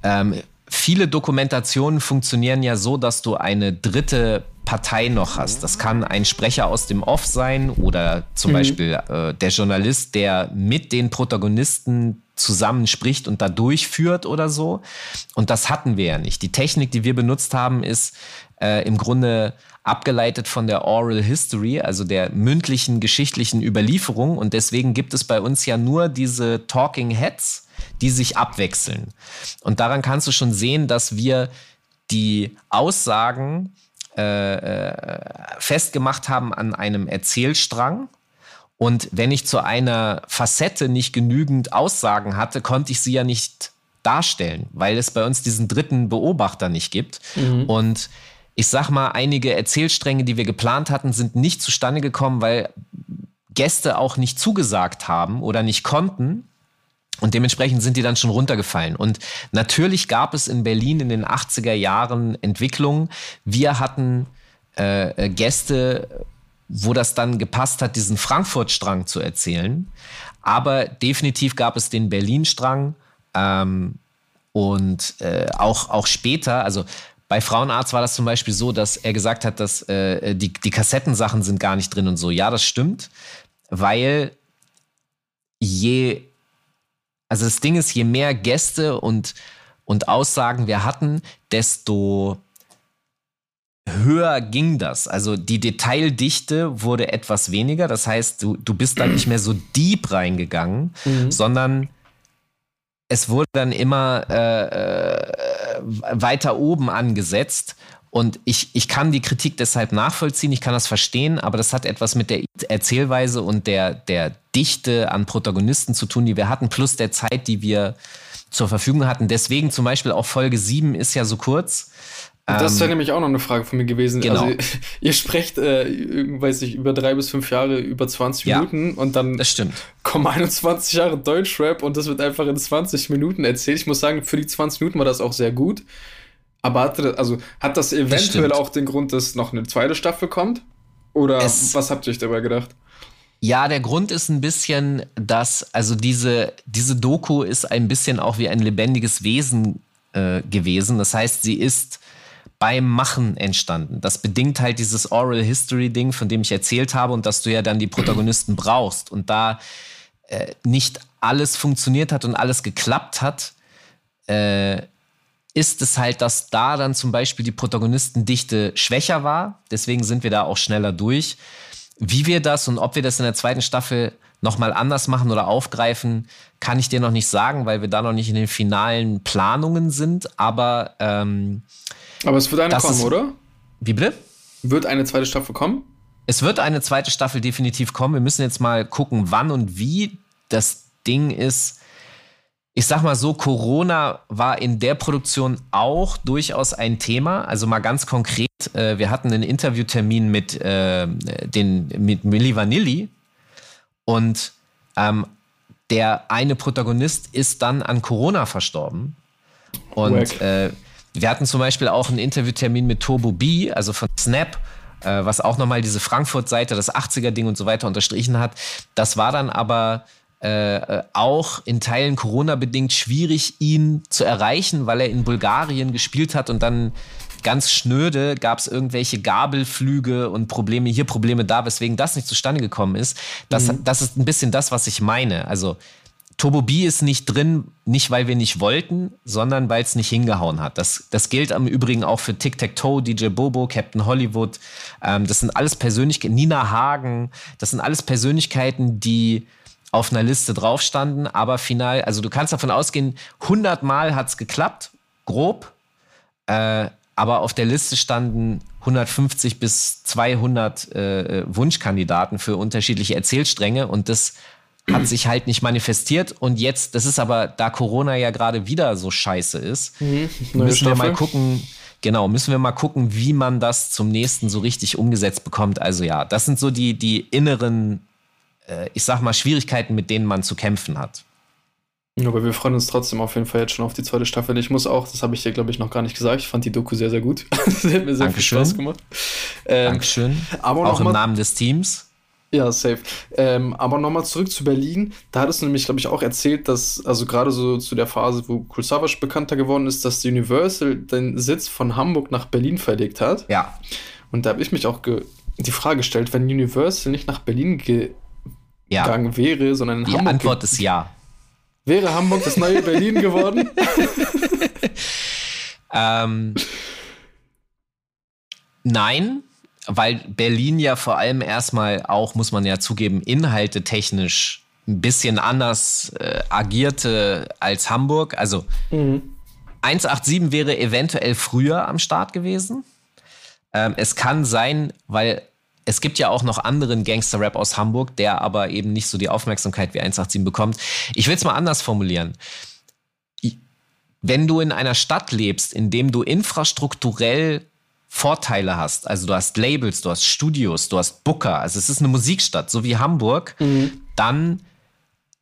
ähm, viele Dokumentationen funktionieren ja so, dass du eine dritte Partei noch hast. Das kann ein Sprecher aus dem Off sein oder zum mhm. Beispiel äh, der Journalist, der mit den Protagonisten zusammen spricht und da durchführt oder so. Und das hatten wir ja nicht. Die Technik, die wir benutzt haben, ist äh, im Grunde abgeleitet von der Oral History, also der mündlichen geschichtlichen Überlieferung. Und deswegen gibt es bei uns ja nur diese Talking Heads, die sich abwechseln. Und daran kannst du schon sehen, dass wir die Aussagen äh, äh, festgemacht haben an einem Erzählstrang. Und wenn ich zu einer Facette nicht genügend Aussagen hatte, konnte ich sie ja nicht darstellen, weil es bei uns diesen dritten Beobachter nicht gibt. Mhm. Und ich sag mal, einige Erzählstränge, die wir geplant hatten, sind nicht zustande gekommen, weil Gäste auch nicht zugesagt haben oder nicht konnten. Und dementsprechend sind die dann schon runtergefallen. Und natürlich gab es in Berlin in den 80er Jahren Entwicklungen. Wir hatten äh, Gäste, wo das dann gepasst hat, diesen Frankfurt-Strang zu erzählen. Aber definitiv gab es den Berlin-Strang. Ähm, und äh, auch, auch später, also bei Frauenarzt war das zum Beispiel so, dass er gesagt hat, dass äh, die, die Kassettensachen sind gar nicht drin und so. Ja, das stimmt, weil je, also das Ding ist, je mehr Gäste und, und Aussagen wir hatten, desto höher ging das. Also die Detaildichte wurde etwas weniger. Das heißt, du, du bist da nicht mehr so deep reingegangen, mhm. sondern es wurde dann immer äh, äh, weiter oben angesetzt. Und ich, ich kann die Kritik deshalb nachvollziehen, ich kann das verstehen, aber das hat etwas mit der Erzählweise und der, der Dichte an Protagonisten zu tun, die wir hatten, plus der Zeit, die wir zur Verfügung hatten. Deswegen zum Beispiel auch Folge 7 ist ja so kurz. Das wäre ähm, nämlich auch noch eine Frage von mir gewesen. Genau. Also, ihr sprecht, äh, weiß ich, über drei bis fünf Jahre, über 20 ja, Minuten und dann kommen 21 Jahre Deutschrap und das wird einfach in 20 Minuten erzählt. Ich muss sagen, für die 20 Minuten war das auch sehr gut. Aber hatte, also, hat das eventuell das auch den Grund, dass noch eine zweite Staffel kommt? Oder es, was habt ihr euch dabei gedacht? Ja, der Grund ist ein bisschen, dass, also diese, diese Doku ist ein bisschen auch wie ein lebendiges Wesen äh, gewesen. Das heißt, sie ist beim Machen entstanden. Das bedingt halt dieses Oral History Ding, von dem ich erzählt habe und dass du ja dann die Protagonisten brauchst. Und da äh, nicht alles funktioniert hat und alles geklappt hat, äh, ist es halt, dass da dann zum Beispiel die Protagonistendichte schwächer war. Deswegen sind wir da auch schneller durch. Wie wir das und ob wir das in der zweiten Staffel nochmal anders machen oder aufgreifen, kann ich dir noch nicht sagen, weil wir da noch nicht in den finalen Planungen sind. Aber ähm, aber es wird eine kommen, ist, oder? Wie bitte? Wird eine zweite Staffel kommen? es wird eine zweite Staffel definitiv kommen. Wir müssen jetzt mal gucken, wann und wie. Das Ding ist, ich sag mal so, Corona war in der Produktion auch durchaus ein Thema. Also mal ganz konkret, äh, wir hatten einen Interviewtermin mit, äh, den, mit Milli Vanilli und ähm, der eine Protagonist ist dann an Corona verstorben. Und äh, wir hatten zum Beispiel auch einen Interviewtermin mit Turbo B, also von Snap, äh, was auch nochmal diese Frankfurt-Seite, das 80er-Ding und so weiter unterstrichen hat. Das war dann aber äh, auch in Teilen Corona-bedingt schwierig, ihn zu erreichen, weil er in Bulgarien gespielt hat und dann ganz schnöde gab es irgendwelche Gabelflüge und Probleme hier, Probleme da, weswegen das nicht zustande gekommen ist. Das, mhm. das ist ein bisschen das, was ich meine. Also Turbo B ist nicht drin, nicht weil wir nicht wollten, sondern weil es nicht hingehauen hat. Das, das gilt im Übrigen auch für Tic Tac Toe, DJ Bobo, Captain Hollywood. Ähm, das sind alles Persönlichkeiten, Nina Hagen, das sind alles Persönlichkeiten, die auf einer Liste drauf standen, aber final, also du kannst davon ausgehen, 100 Mal hat es geklappt, grob, äh, aber auf der Liste standen 150 bis 200 äh, Wunschkandidaten für unterschiedliche Erzählstränge und das hat sich halt nicht manifestiert und jetzt, das ist aber, da Corona ja gerade wieder so scheiße ist, mhm, müssen Staffel. wir mal gucken, genau, müssen wir mal gucken, wie man das zum nächsten so richtig umgesetzt bekommt. Also ja, das sind so die, die inneren äh, ich sag mal, Schwierigkeiten, mit denen man zu kämpfen hat. Aber wir freuen uns trotzdem auf jeden Fall jetzt schon auf die zweite Staffel. Ich muss auch, das habe ich dir, glaube ich, noch gar nicht gesagt, ich fand die Doku sehr, sehr gut. das hat mir sehr Dankeschön. viel Spaß gemacht. Ähm, Dankeschön. Aber auch im mal, Namen des Teams. Ja, safe. Ähm, aber nochmal zurück zu Berlin. Da hattest du nämlich, glaube ich, auch erzählt, dass, also gerade so zu der Phase, wo Savage bekannter geworden ist, dass Universal den Sitz von Hamburg nach Berlin verlegt hat. Ja. Und da habe ich mich auch die Frage gestellt, wenn Universal nicht nach Berlin ge ja. gegangen wäre, sondern in Die Hamburg. Die Antwort ist ja. Wäre Hamburg das neue Berlin geworden? ähm, nein, weil Berlin ja vor allem erstmal auch, muss man ja zugeben, inhalte technisch ein bisschen anders äh, agierte als Hamburg. Also mhm. 187 wäre eventuell früher am Start gewesen. Ähm, es kann sein, weil es gibt ja auch noch anderen Gangster-Rap aus Hamburg, der aber eben nicht so die Aufmerksamkeit wie 187 bekommt. Ich will es mal anders formulieren. Wenn du in einer Stadt lebst, in dem du infrastrukturell Vorteile hast, also du hast Labels, du hast Studios, du hast Booker, also es ist eine Musikstadt, so wie Hamburg, mhm. dann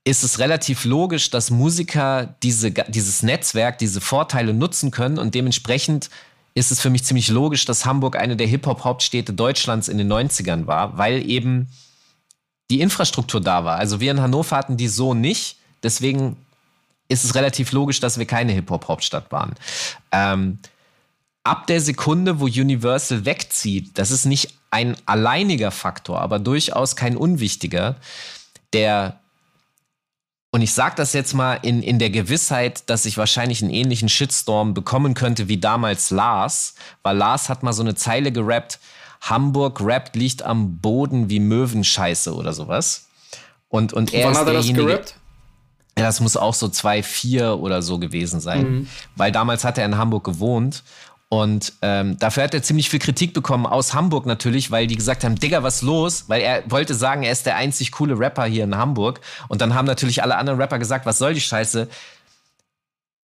ist es relativ logisch, dass Musiker diese, dieses Netzwerk, diese Vorteile nutzen können und dementsprechend ist es für mich ziemlich logisch, dass Hamburg eine der Hip-Hop-Hauptstädte Deutschlands in den 90ern war, weil eben die Infrastruktur da war. Also wir in Hannover hatten die so nicht. Deswegen ist es relativ logisch, dass wir keine Hip-Hop-Hauptstadt waren. Ähm, ab der Sekunde, wo Universal wegzieht, das ist nicht ein alleiniger Faktor, aber durchaus kein unwichtiger, der und ich sage das jetzt mal in, in der Gewissheit, dass ich wahrscheinlich einen ähnlichen Shitstorm bekommen könnte wie damals Lars, weil Lars hat mal so eine Zeile gerappt, Hamburg rappt liegt am Boden wie Möwenscheiße oder sowas. Und, und er Wann ist hat er das gerappt? Ja, das muss auch so 2,4 oder so gewesen sein, mhm. weil damals hat er in Hamburg gewohnt und ähm, dafür hat er ziemlich viel Kritik bekommen aus Hamburg natürlich, weil die gesagt haben, Digga, was los? Weil er wollte sagen, er ist der einzig coole Rapper hier in Hamburg. Und dann haben natürlich alle anderen Rapper gesagt, was soll die Scheiße?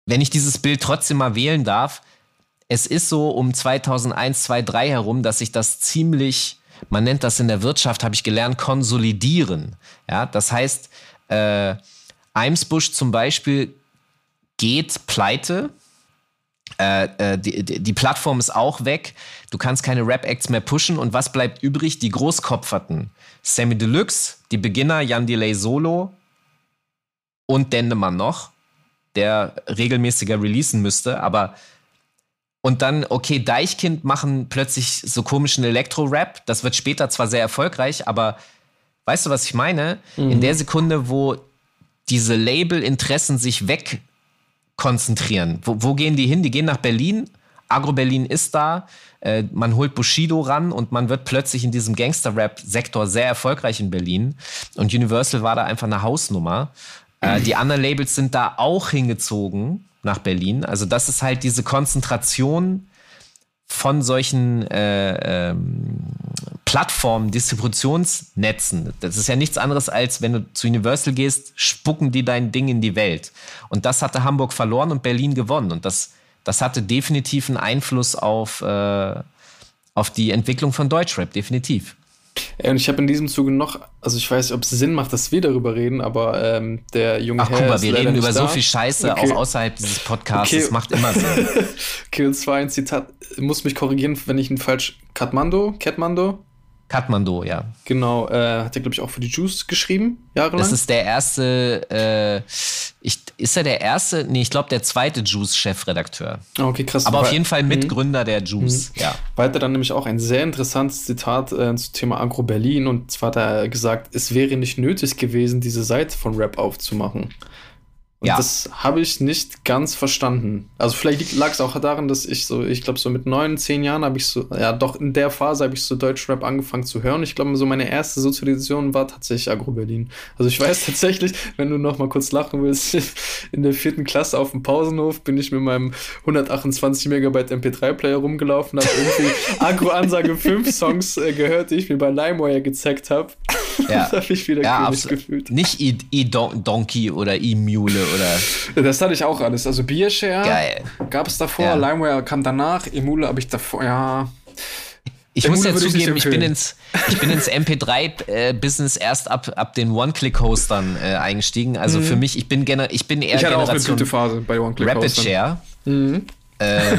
Wenn ich dieses Bild trotzdem mal wählen darf, es ist so um 2001, 2003 herum, dass sich das ziemlich, man nennt das in der Wirtschaft, habe ich gelernt, konsolidieren. Ja, das heißt, äh, Eimsbusch zum Beispiel geht pleite, äh, äh, die, die, Plattform ist auch weg. Du kannst keine Rap-Acts mehr pushen. Und was bleibt übrig? Die Großkopferten. Sammy Deluxe, die Beginner, Jan Delay Solo und Dendemann noch, der regelmäßiger releasen müsste. Aber und dann, okay, Deichkind machen plötzlich so komischen Elektro-Rap. Das wird später zwar sehr erfolgreich, aber weißt du, was ich meine? Mhm. In der Sekunde, wo diese Label-Interessen sich weg konzentrieren. Wo, wo gehen die hin? Die gehen nach Berlin. Agro Berlin ist da. Äh, man holt Bushido ran und man wird plötzlich in diesem Gangster-Rap-Sektor sehr erfolgreich in Berlin. Und Universal war da einfach eine Hausnummer. Äh, die anderen Labels sind da auch hingezogen nach Berlin. Also das ist halt diese Konzentration von solchen äh, ähm, Plattformen, Distributionsnetzen. Das ist ja nichts anderes als, wenn du zu Universal gehst, spucken die dein Ding in die Welt. Und das hatte Hamburg verloren und Berlin gewonnen. Und das, das hatte definitiv einen Einfluss auf, äh, auf die Entwicklung von Deutschrap, definitiv. Und ich habe in diesem Zuge noch, also ich weiß nicht, ob es Sinn macht, dass wir darüber reden, aber ähm, der junge Ach, Herr. Ach, guck mal, wir reden über da. so viel Scheiße, okay. auch außerhalb dieses Podcasts. Okay. Das macht immer Sinn. okay, und zwar ein Zitat, muss mich korrigieren, wenn ich ihn falsch. Katmando? Katmando? Kathmandu, ja. Genau, äh, hat er, glaube ich, auch für die Juice geschrieben, jahrelang. Das ist der erste, äh, ich, ist er der erste? Nee, ich glaube, der zweite Juice-Chefredakteur. Ah, okay, krass. Aber auf jeden Fall Mitgründer mhm. der Juice, mhm. ja. Weiter dann nämlich auch ein sehr interessantes Zitat äh, zum Thema Agro Berlin und zwar hat er gesagt, es wäre nicht nötig gewesen, diese Seite von Rap aufzumachen. Und ja. das habe ich nicht ganz verstanden. Also vielleicht lag es auch daran, dass ich so, ich glaube so mit neun, zehn Jahren habe ich so, ja doch in der Phase habe ich so Deutschrap angefangen zu hören. Ich glaube so meine erste Sozialisation war tatsächlich Agro-Berlin. Also ich weiß tatsächlich, wenn du noch mal kurz lachen willst, in der vierten Klasse auf dem Pausenhof bin ich mit meinem 128 Megabyte MP3-Player rumgelaufen, habe irgendwie Agro-Ansage 5 Songs äh, gehört, die ich mir bei LimeWire gezeigt habe. Ja. das habe ich wieder ja, gefühlt. Nicht E-Donkey oder E-Mule oder. Das hatte ich auch alles. Also Biershare Geil. gab es davor, ja. LimeWire kam danach, Emule habe ich davor, ja. Ich muss ja zugeben, ich, bin ins, ich bin ins MP3-Business äh, erst ab, ab den One-Click-Hostern äh, eingestiegen. Also mhm. für mich, ich bin, gener ich bin eher ich hatte Generation auch eine Phase bei Rapid Share. Mhm. Äh,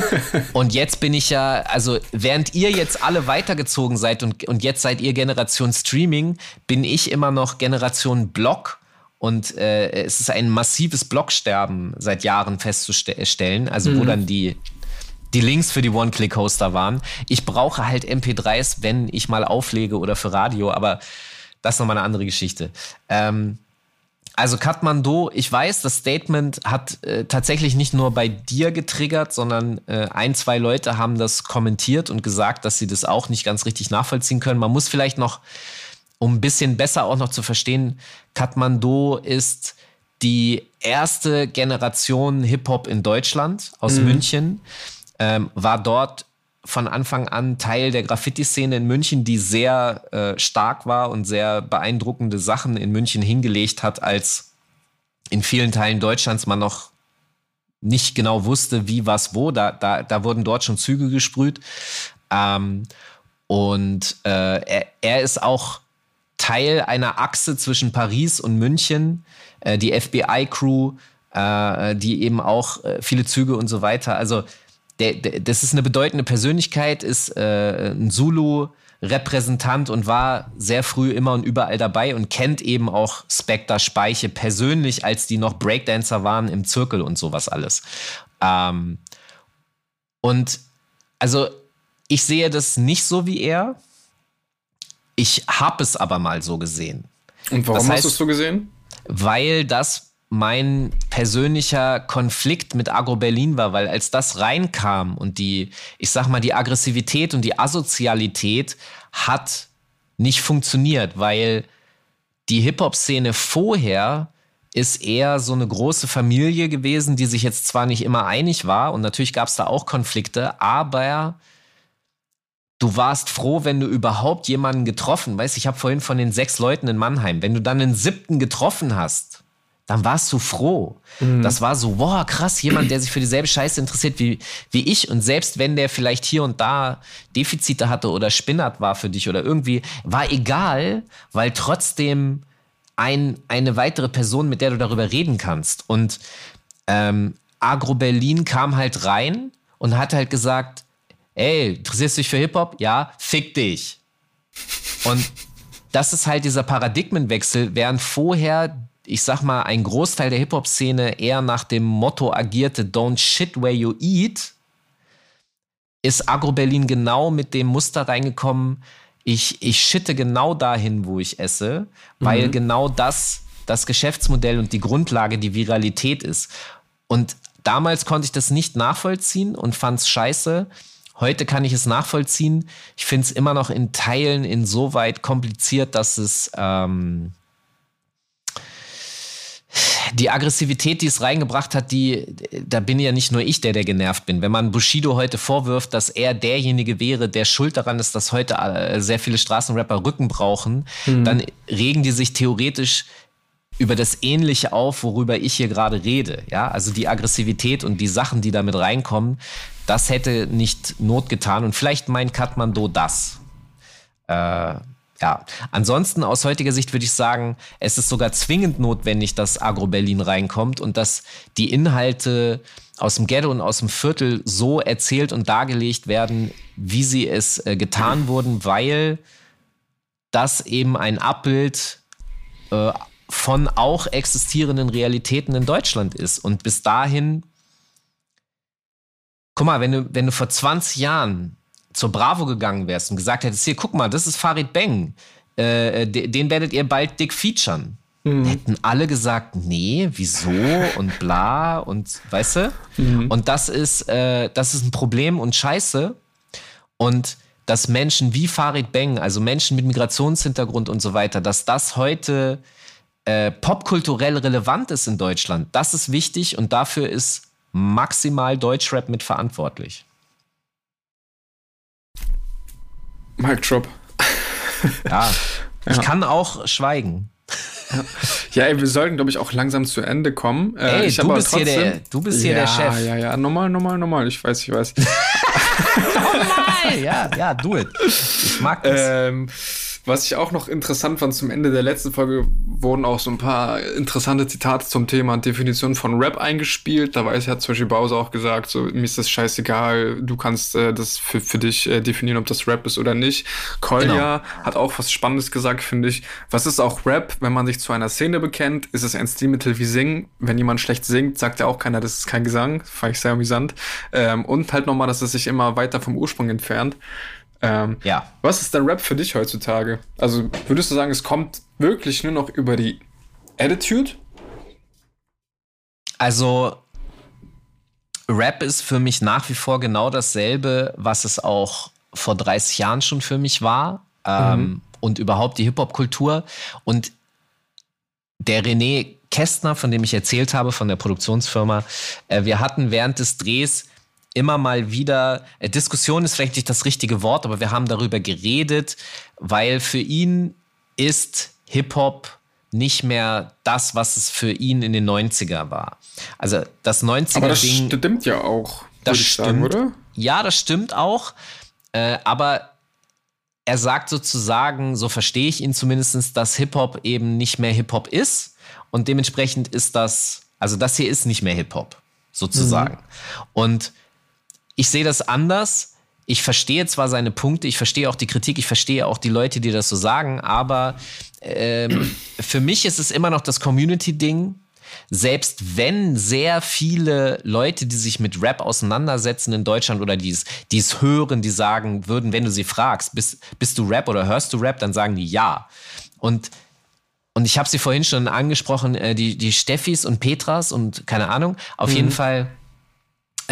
und jetzt bin ich ja, also während ihr jetzt alle weitergezogen seid und, und jetzt seid ihr Generation Streaming, bin ich immer noch Generation Blog und äh, es ist ein massives Blocksterben seit Jahren festzustellen, also mhm. wo dann die, die Links für die One-Click-Hoster waren. Ich brauche halt MP3s, wenn ich mal auflege oder für Radio, aber das ist nochmal eine andere Geschichte. Ähm, also Kathmandu, ich weiß, das Statement hat äh, tatsächlich nicht nur bei dir getriggert, sondern äh, ein, zwei Leute haben das kommentiert und gesagt, dass sie das auch nicht ganz richtig nachvollziehen können. Man muss vielleicht noch um ein bisschen besser auch noch zu verstehen, Kathmandu ist die erste Generation Hip-Hop in Deutschland aus mhm. München, ähm, war dort von Anfang an Teil der Graffiti-Szene in München, die sehr äh, stark war und sehr beeindruckende Sachen in München hingelegt hat, als in vielen Teilen Deutschlands man noch nicht genau wusste, wie, was, wo. Da, da, da wurden dort schon Züge gesprüht. Ähm, und äh, er, er ist auch Teil einer Achse zwischen Paris und München, äh, die FBI-Crew, äh, die eben auch äh, viele Züge und so weiter. Also der, der, das ist eine bedeutende Persönlichkeit, ist äh, ein Zulu-Repräsentant und war sehr früh immer und überall dabei und kennt eben auch Spectre Speiche persönlich, als die noch Breakdancer waren im Zirkel und sowas alles. Ähm, und also ich sehe das nicht so wie er. Ich habe es aber mal so gesehen. Und warum das heißt, hast du es so gesehen? Weil das mein persönlicher Konflikt mit Agro Berlin war, weil als das reinkam und die, ich sag mal, die Aggressivität und die Asozialität hat nicht funktioniert, weil die Hip-Hop-Szene vorher ist eher so eine große Familie gewesen, die sich jetzt zwar nicht immer einig war und natürlich gab es da auch Konflikte, aber du warst froh, wenn du überhaupt jemanden getroffen, weißt, ich habe vorhin von den sechs Leuten in Mannheim, wenn du dann einen siebten getroffen hast, dann warst du froh. Mhm. Das war so, wow, krass, jemand, der sich für dieselbe Scheiße interessiert wie, wie ich. Und selbst wenn der vielleicht hier und da Defizite hatte oder spinnert war für dich oder irgendwie, war egal, weil trotzdem ein, eine weitere Person, mit der du darüber reden kannst. Und ähm, Agro Berlin kam halt rein und hat halt gesagt, ey, interessierst du dich für Hip-Hop? Ja, fick dich. Und das ist halt dieser Paradigmenwechsel, während vorher, ich sag mal, ein Großteil der Hip-Hop-Szene eher nach dem Motto agierte, don't shit where you eat, ist Agro Berlin genau mit dem Muster reingekommen, ich, ich schitte genau dahin, wo ich esse, weil mhm. genau das das Geschäftsmodell und die Grundlage die Viralität ist. Und damals konnte ich das nicht nachvollziehen und fand es scheiße. Heute kann ich es nachvollziehen. Ich finde es immer noch in Teilen insoweit kompliziert, dass es ähm, die Aggressivität, die es reingebracht hat, die, da bin ja nicht nur ich, der der genervt bin. Wenn man Bushido heute vorwirft, dass er derjenige wäre, der schuld daran ist, dass heute äh, sehr viele Straßenrapper Rücken brauchen, mhm. dann regen die sich theoretisch über das Ähnliche auf, worüber ich hier gerade rede. Ja, also die Aggressivität und die Sachen, die damit reinkommen, das hätte nicht Not getan und vielleicht meint Katmando das. Äh, ja, ansonsten aus heutiger Sicht würde ich sagen, es ist sogar zwingend notwendig, dass Agro-Berlin reinkommt und dass die Inhalte aus dem Ghetto und aus dem Viertel so erzählt und dargelegt werden, wie sie es äh, getan wurden, weil das eben ein Abbild äh, von auch existierenden Realitäten in Deutschland ist. Und bis dahin, guck mal, wenn du, wenn du vor 20 Jahren zur Bravo gegangen wärst und gesagt hättest, hier, guck mal, das ist Farid Beng, äh, den werdet ihr bald dick featuren. Mhm. Hätten alle gesagt, nee, wieso und bla und weißt du? Mhm. Und das ist, äh, das ist ein Problem und scheiße. Und dass Menschen wie Farid Beng, also Menschen mit Migrationshintergrund und so weiter, dass das heute äh, popkulturell relevant ist in Deutschland, das ist wichtig und dafür ist maximal Deutschrap mit verantwortlich. Mic Drop. Ja, ich ja. kann auch schweigen. Ja, ey, wir sollten, glaube ich, auch langsam zu Ende kommen. Äh, ey, du, bist trotzdem, hier der, du bist hier ja, der Chef. Ja, ja, normal, normal, normal. Ich weiß, ich weiß. normal, ja, ja, do it. Ich mag das. Ähm, was ich auch noch interessant fand, zum Ende der letzten Folge wurden auch so ein paar interessante Zitate zum Thema Definition von Rap eingespielt. Da weiß ja zum Beispiel Bowser auch gesagt, so, mir ist das scheißegal, du kannst äh, das für, für dich äh, definieren, ob das Rap ist oder nicht. Kolja genau. hat auch was Spannendes gesagt, finde ich. Was ist auch Rap, wenn man sich zu einer Szene bekennt? Ist es ein Stilmittel wie Singen? Wenn jemand schlecht singt, sagt ja auch keiner, das ist kein Gesang. Fand ich sehr amüsant. Ähm, und halt nochmal, dass es sich immer weiter vom Ursprung entfernt. Ähm, ja. Was ist der Rap für dich heutzutage? Also würdest du sagen, es kommt wirklich nur noch über die Attitude? Also Rap ist für mich nach wie vor genau dasselbe, was es auch vor 30 Jahren schon für mich war. Ähm, mhm. Und überhaupt die Hip-Hop-Kultur. Und der René Kästner, von dem ich erzählt habe, von der Produktionsfirma, äh, wir hatten während des Drehs immer mal wieder, äh, Diskussion ist vielleicht nicht das richtige Wort, aber wir haben darüber geredet, weil für ihn ist Hip-Hop nicht mehr das, was es für ihn in den 90er war. Also das 90er Aber das Ding, stimmt ja auch, das stimmt, sagen, oder? Ja, das stimmt auch. Äh, aber er sagt sozusagen, so verstehe ich ihn zumindest, dass Hip-Hop eben nicht mehr Hip-Hop ist. Und dementsprechend ist das, also das hier ist nicht mehr Hip-Hop, sozusagen. Mhm. Und ich sehe das anders. Ich verstehe zwar seine Punkte, ich verstehe auch die Kritik, ich verstehe auch die Leute, die das so sagen, aber ähm, für mich ist es immer noch das Community-Ding. Selbst wenn sehr viele Leute, die sich mit Rap auseinandersetzen in Deutschland oder die es, hören, die sagen würden, wenn du sie fragst, bist, bist du Rap oder hörst du Rap, dann sagen die ja. Und und ich habe sie vorhin schon angesprochen, äh, die, die Steffis und Petras und keine Ahnung. Auf mhm. jeden Fall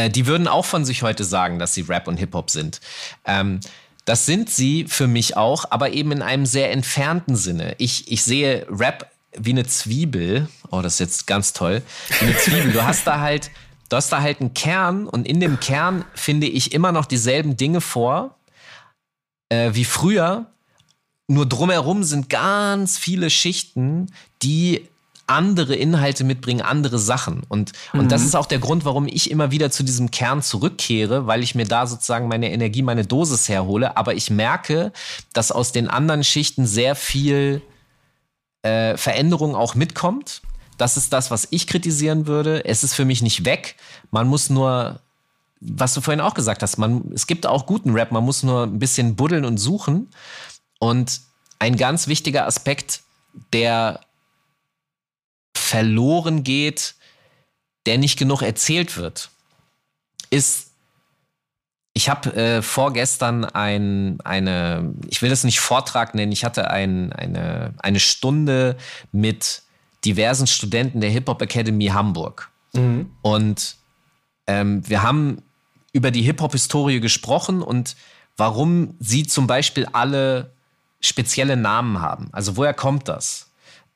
äh, die würden auch von sich heute sagen, dass sie Rap und Hip-Hop sind. Ähm, das sind sie für mich auch, aber eben in einem sehr entfernten Sinne. Ich, ich sehe Rap wie eine Zwiebel. Oh, das ist jetzt ganz toll. Wie eine Zwiebel. Du hast da halt, du hast da halt einen Kern und in dem Kern finde ich immer noch dieselben Dinge vor äh, wie früher. Nur drumherum sind ganz viele Schichten, die andere Inhalte mitbringen, andere Sachen. Und, und mhm. das ist auch der Grund, warum ich immer wieder zu diesem Kern zurückkehre, weil ich mir da sozusagen meine Energie, meine Dosis herhole. Aber ich merke, dass aus den anderen Schichten sehr viel äh, Veränderung auch mitkommt. Das ist das, was ich kritisieren würde. Es ist für mich nicht weg. Man muss nur, was du vorhin auch gesagt hast, man, es gibt auch guten Rap, man muss nur ein bisschen buddeln und suchen. Und ein ganz wichtiger Aspekt, der verloren geht, der nicht genug erzählt wird, ist, ich habe äh, vorgestern ein, eine, ich will das nicht Vortrag nennen, ich hatte ein, eine, eine Stunde mit diversen Studenten der Hip-Hop Academy Hamburg. Mhm. Und ähm, wir haben über die Hip-Hop-Historie gesprochen und warum sie zum Beispiel alle spezielle Namen haben. Also woher kommt das?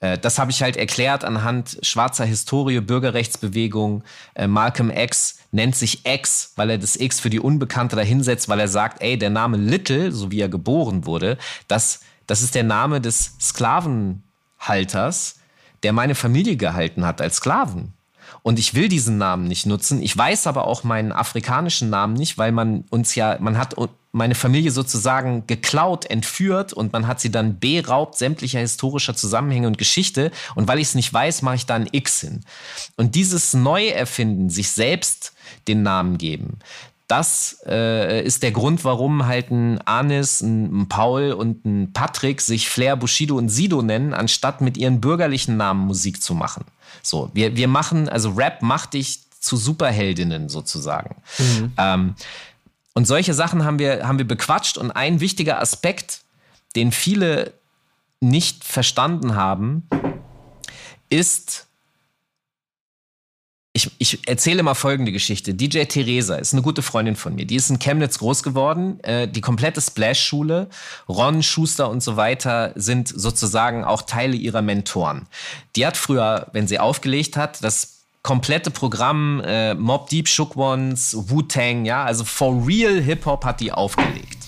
Äh, das habe ich halt erklärt anhand schwarzer Historie, Bürgerrechtsbewegung. Äh, Malcolm X nennt sich X, weil er das X für die Unbekannte dahinsetzt, weil er sagt, ey, der Name Little, so wie er geboren wurde, das, das ist der Name des Sklavenhalters, der meine Familie gehalten hat als Sklaven. Und ich will diesen Namen nicht nutzen. Ich weiß aber auch meinen afrikanischen Namen nicht, weil man uns ja, man hat meine Familie sozusagen geklaut, entführt und man hat sie dann beraubt sämtlicher historischer Zusammenhänge und Geschichte. Und weil ich es nicht weiß, mache ich da ein X hin. Und dieses Neuerfinden, sich selbst den Namen geben, das äh, ist der Grund, warum halt ein Anis, ein, ein, Paul und ein Patrick sich Flair, Bushido und Sido nennen, anstatt mit ihren bürgerlichen Namen Musik zu machen. So, wir, wir machen, also Rap macht dich zu Superheldinnen sozusagen. Mhm. Ähm, und solche Sachen haben wir, haben wir bequatscht. Und ein wichtiger Aspekt, den viele nicht verstanden haben, ist, ich, ich erzähle mal folgende Geschichte. DJ Theresa ist eine gute Freundin von mir. Die ist in Chemnitz groß geworden. Äh, die komplette Splash-Schule, Ron, Schuster und so weiter sind sozusagen auch Teile ihrer Mentoren. Die hat früher, wenn sie aufgelegt hat, das komplette Programm äh, Mob Deep, Shook Ones, Wu-Tang, ja, also for real Hip-Hop hat die aufgelegt.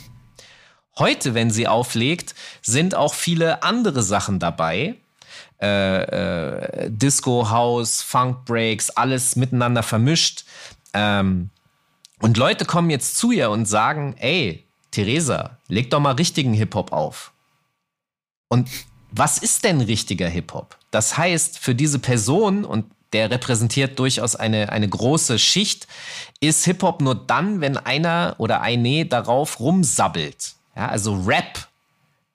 Heute, wenn sie auflegt, sind auch viele andere Sachen dabei äh, äh, Disco, House, Funk Breaks, alles miteinander vermischt. Ähm, und Leute kommen jetzt zu ihr und sagen, ey, Theresa, leg doch mal richtigen Hip-Hop auf. Und was ist denn richtiger Hip-Hop? Das heißt, für diese Person, und der repräsentiert durchaus eine, eine große Schicht, ist Hip-Hop nur dann, wenn einer oder eine darauf rumsabbelt. Ja, also Rap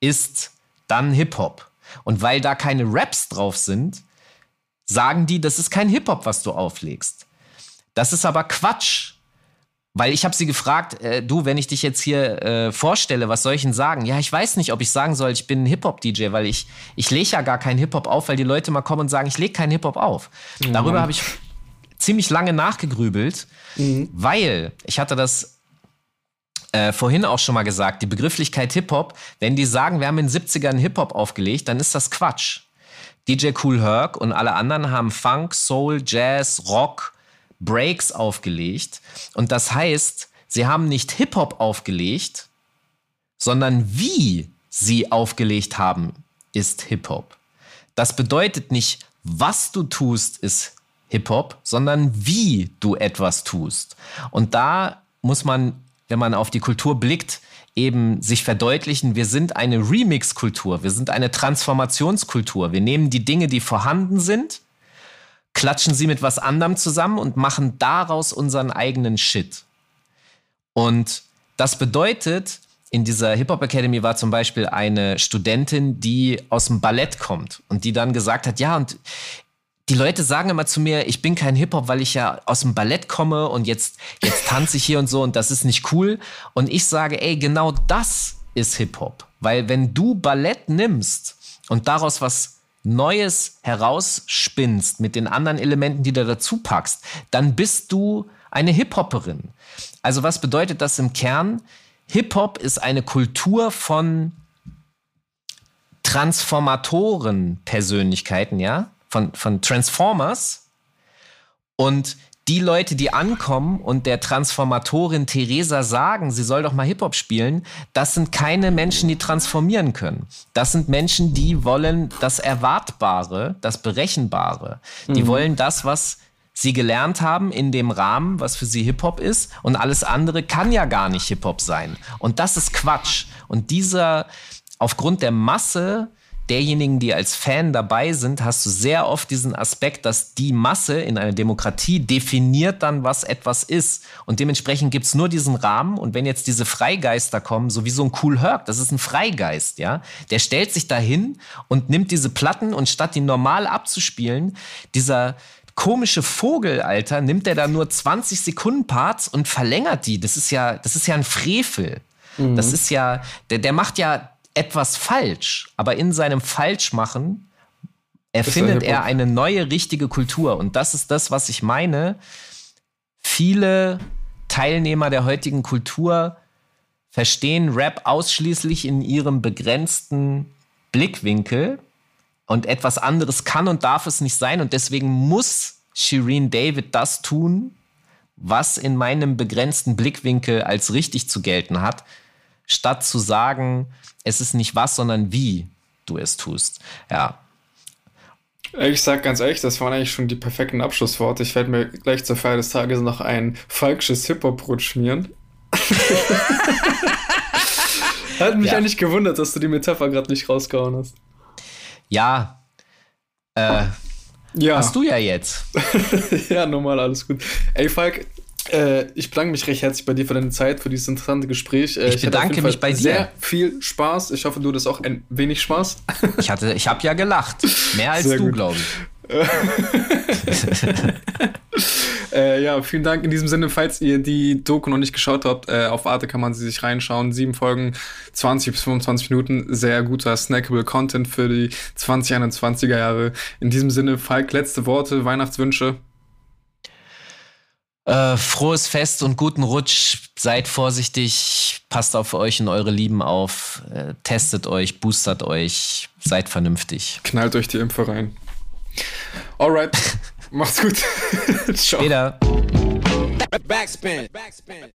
ist dann Hip-Hop. Und weil da keine Raps drauf sind, sagen die, das ist kein Hip-Hop, was du auflegst. Das ist aber Quatsch. Weil ich habe sie gefragt, äh, du, wenn ich dich jetzt hier äh, vorstelle, was soll ich denn sagen? Ja, ich weiß nicht, ob ich sagen soll, ich bin ein Hip-Hop-DJ, weil ich, ich lege ja gar keinen Hip-Hop auf, weil die Leute mal kommen und sagen, ich lege keinen Hip-Hop auf. Mhm. Darüber habe ich ziemlich lange nachgegrübelt, mhm. weil ich hatte das äh, vorhin auch schon mal gesagt, die Begrifflichkeit Hip-Hop, wenn die sagen, wir haben in den 70ern Hip-Hop aufgelegt, dann ist das Quatsch. DJ Cool Herc und alle anderen haben Funk, Soul, Jazz, Rock, Breaks aufgelegt. Und das heißt, sie haben nicht Hip-Hop aufgelegt, sondern wie sie aufgelegt haben, ist Hip-Hop. Das bedeutet nicht, was du tust, ist Hip-Hop, sondern wie du etwas tust. Und da muss man wenn man auf die Kultur blickt, eben sich verdeutlichen, wir sind eine Remix-Kultur, wir sind eine Transformationskultur. Wir nehmen die Dinge, die vorhanden sind, klatschen sie mit was anderem zusammen und machen daraus unseren eigenen Shit. Und das bedeutet, in dieser Hip-Hop Academy war zum Beispiel eine Studentin, die aus dem Ballett kommt und die dann gesagt hat, ja, und die Leute sagen immer zu mir, ich bin kein Hip-Hop, weil ich ja aus dem Ballett komme und jetzt, jetzt tanze ich hier und so und das ist nicht cool. Und ich sage, ey, genau das ist Hip-Hop. Weil wenn du Ballett nimmst und daraus was Neues herausspinnst mit den anderen Elementen, die du dazu packst, dann bist du eine Hip-Hopperin. Also was bedeutet das im Kern? Hip-Hop ist eine Kultur von Transformatoren-Persönlichkeiten, ja? von, von Transformers. Und die Leute, die ankommen und der Transformatorin Theresa sagen, sie soll doch mal Hip-Hop spielen, das sind keine Menschen, die transformieren können. Das sind Menschen, die wollen das Erwartbare, das Berechenbare. Die mhm. wollen das, was sie gelernt haben in dem Rahmen, was für sie Hip-Hop ist. Und alles andere kann ja gar nicht Hip-Hop sein. Und das ist Quatsch. Und dieser, aufgrund der Masse, derjenigen, die als Fan dabei sind, hast du sehr oft diesen Aspekt, dass die Masse in einer Demokratie definiert dann, was etwas ist. Und dementsprechend gibt es nur diesen Rahmen. Und wenn jetzt diese Freigeister kommen, so wie so ein Cool Herc, das ist ein Freigeist, ja, der stellt sich dahin und nimmt diese Platten und statt die normal abzuspielen, dieser komische Vogel, Alter, nimmt er da nur 20 Sekunden Parts und verlängert die. Das ist ja, das ist ja ein Frevel. Mhm. Das ist ja, der, der macht ja etwas falsch, aber in seinem Falschmachen erfindet er eine neue, richtige Kultur. Und das ist das, was ich meine. Viele Teilnehmer der heutigen Kultur verstehen Rap ausschließlich in ihrem begrenzten Blickwinkel Und etwas anderes kann und darf es nicht sein. Und deswegen muss Shireen David das tun, was in meinem begrenzten Blickwinkel als richtig zu gelten hat, statt zu sagen, es ist nicht was, sondern wie du es tust. Ja. Ich sag ganz ehrlich, das waren eigentlich schon die perfekten Abschlussworte. Ich werde mir gleich zur Feier des Tages noch ein falsches Hip-Hop-Brot schmieren. Hat mich ja. eigentlich gewundert, dass du die Metapher gerade nicht rausgehauen hast. Ja. Äh, ja. Hast du ja jetzt. ja, normal, alles gut. Ey, Falk, äh, ich bedanke mich recht herzlich bei dir für deine Zeit, für dieses interessante Gespräch. Äh, ich, ich bedanke mich bei dir. Sehr viel Spaß. Ich hoffe, du hattest auch ein wenig Spaß. ich hatte, ich habe ja gelacht. Mehr als sehr du, glaube ich. äh, ja, vielen Dank in diesem Sinne. Falls ihr die Doku noch nicht geschaut habt, äh, auf Arte kann man sie sich reinschauen. Sieben Folgen, 20 bis 25 Minuten. Sehr guter snackable Content für die 2021er Jahre. In diesem Sinne, Falk, letzte Worte, Weihnachtswünsche. Äh, frohes Fest und guten Rutsch. Seid vorsichtig, passt auf euch und eure Lieben auf, äh, testet euch, boostert euch, seid vernünftig. Knallt euch die Impfe rein. Alright, macht's gut. Ciao. Später. Backspin. Backspin.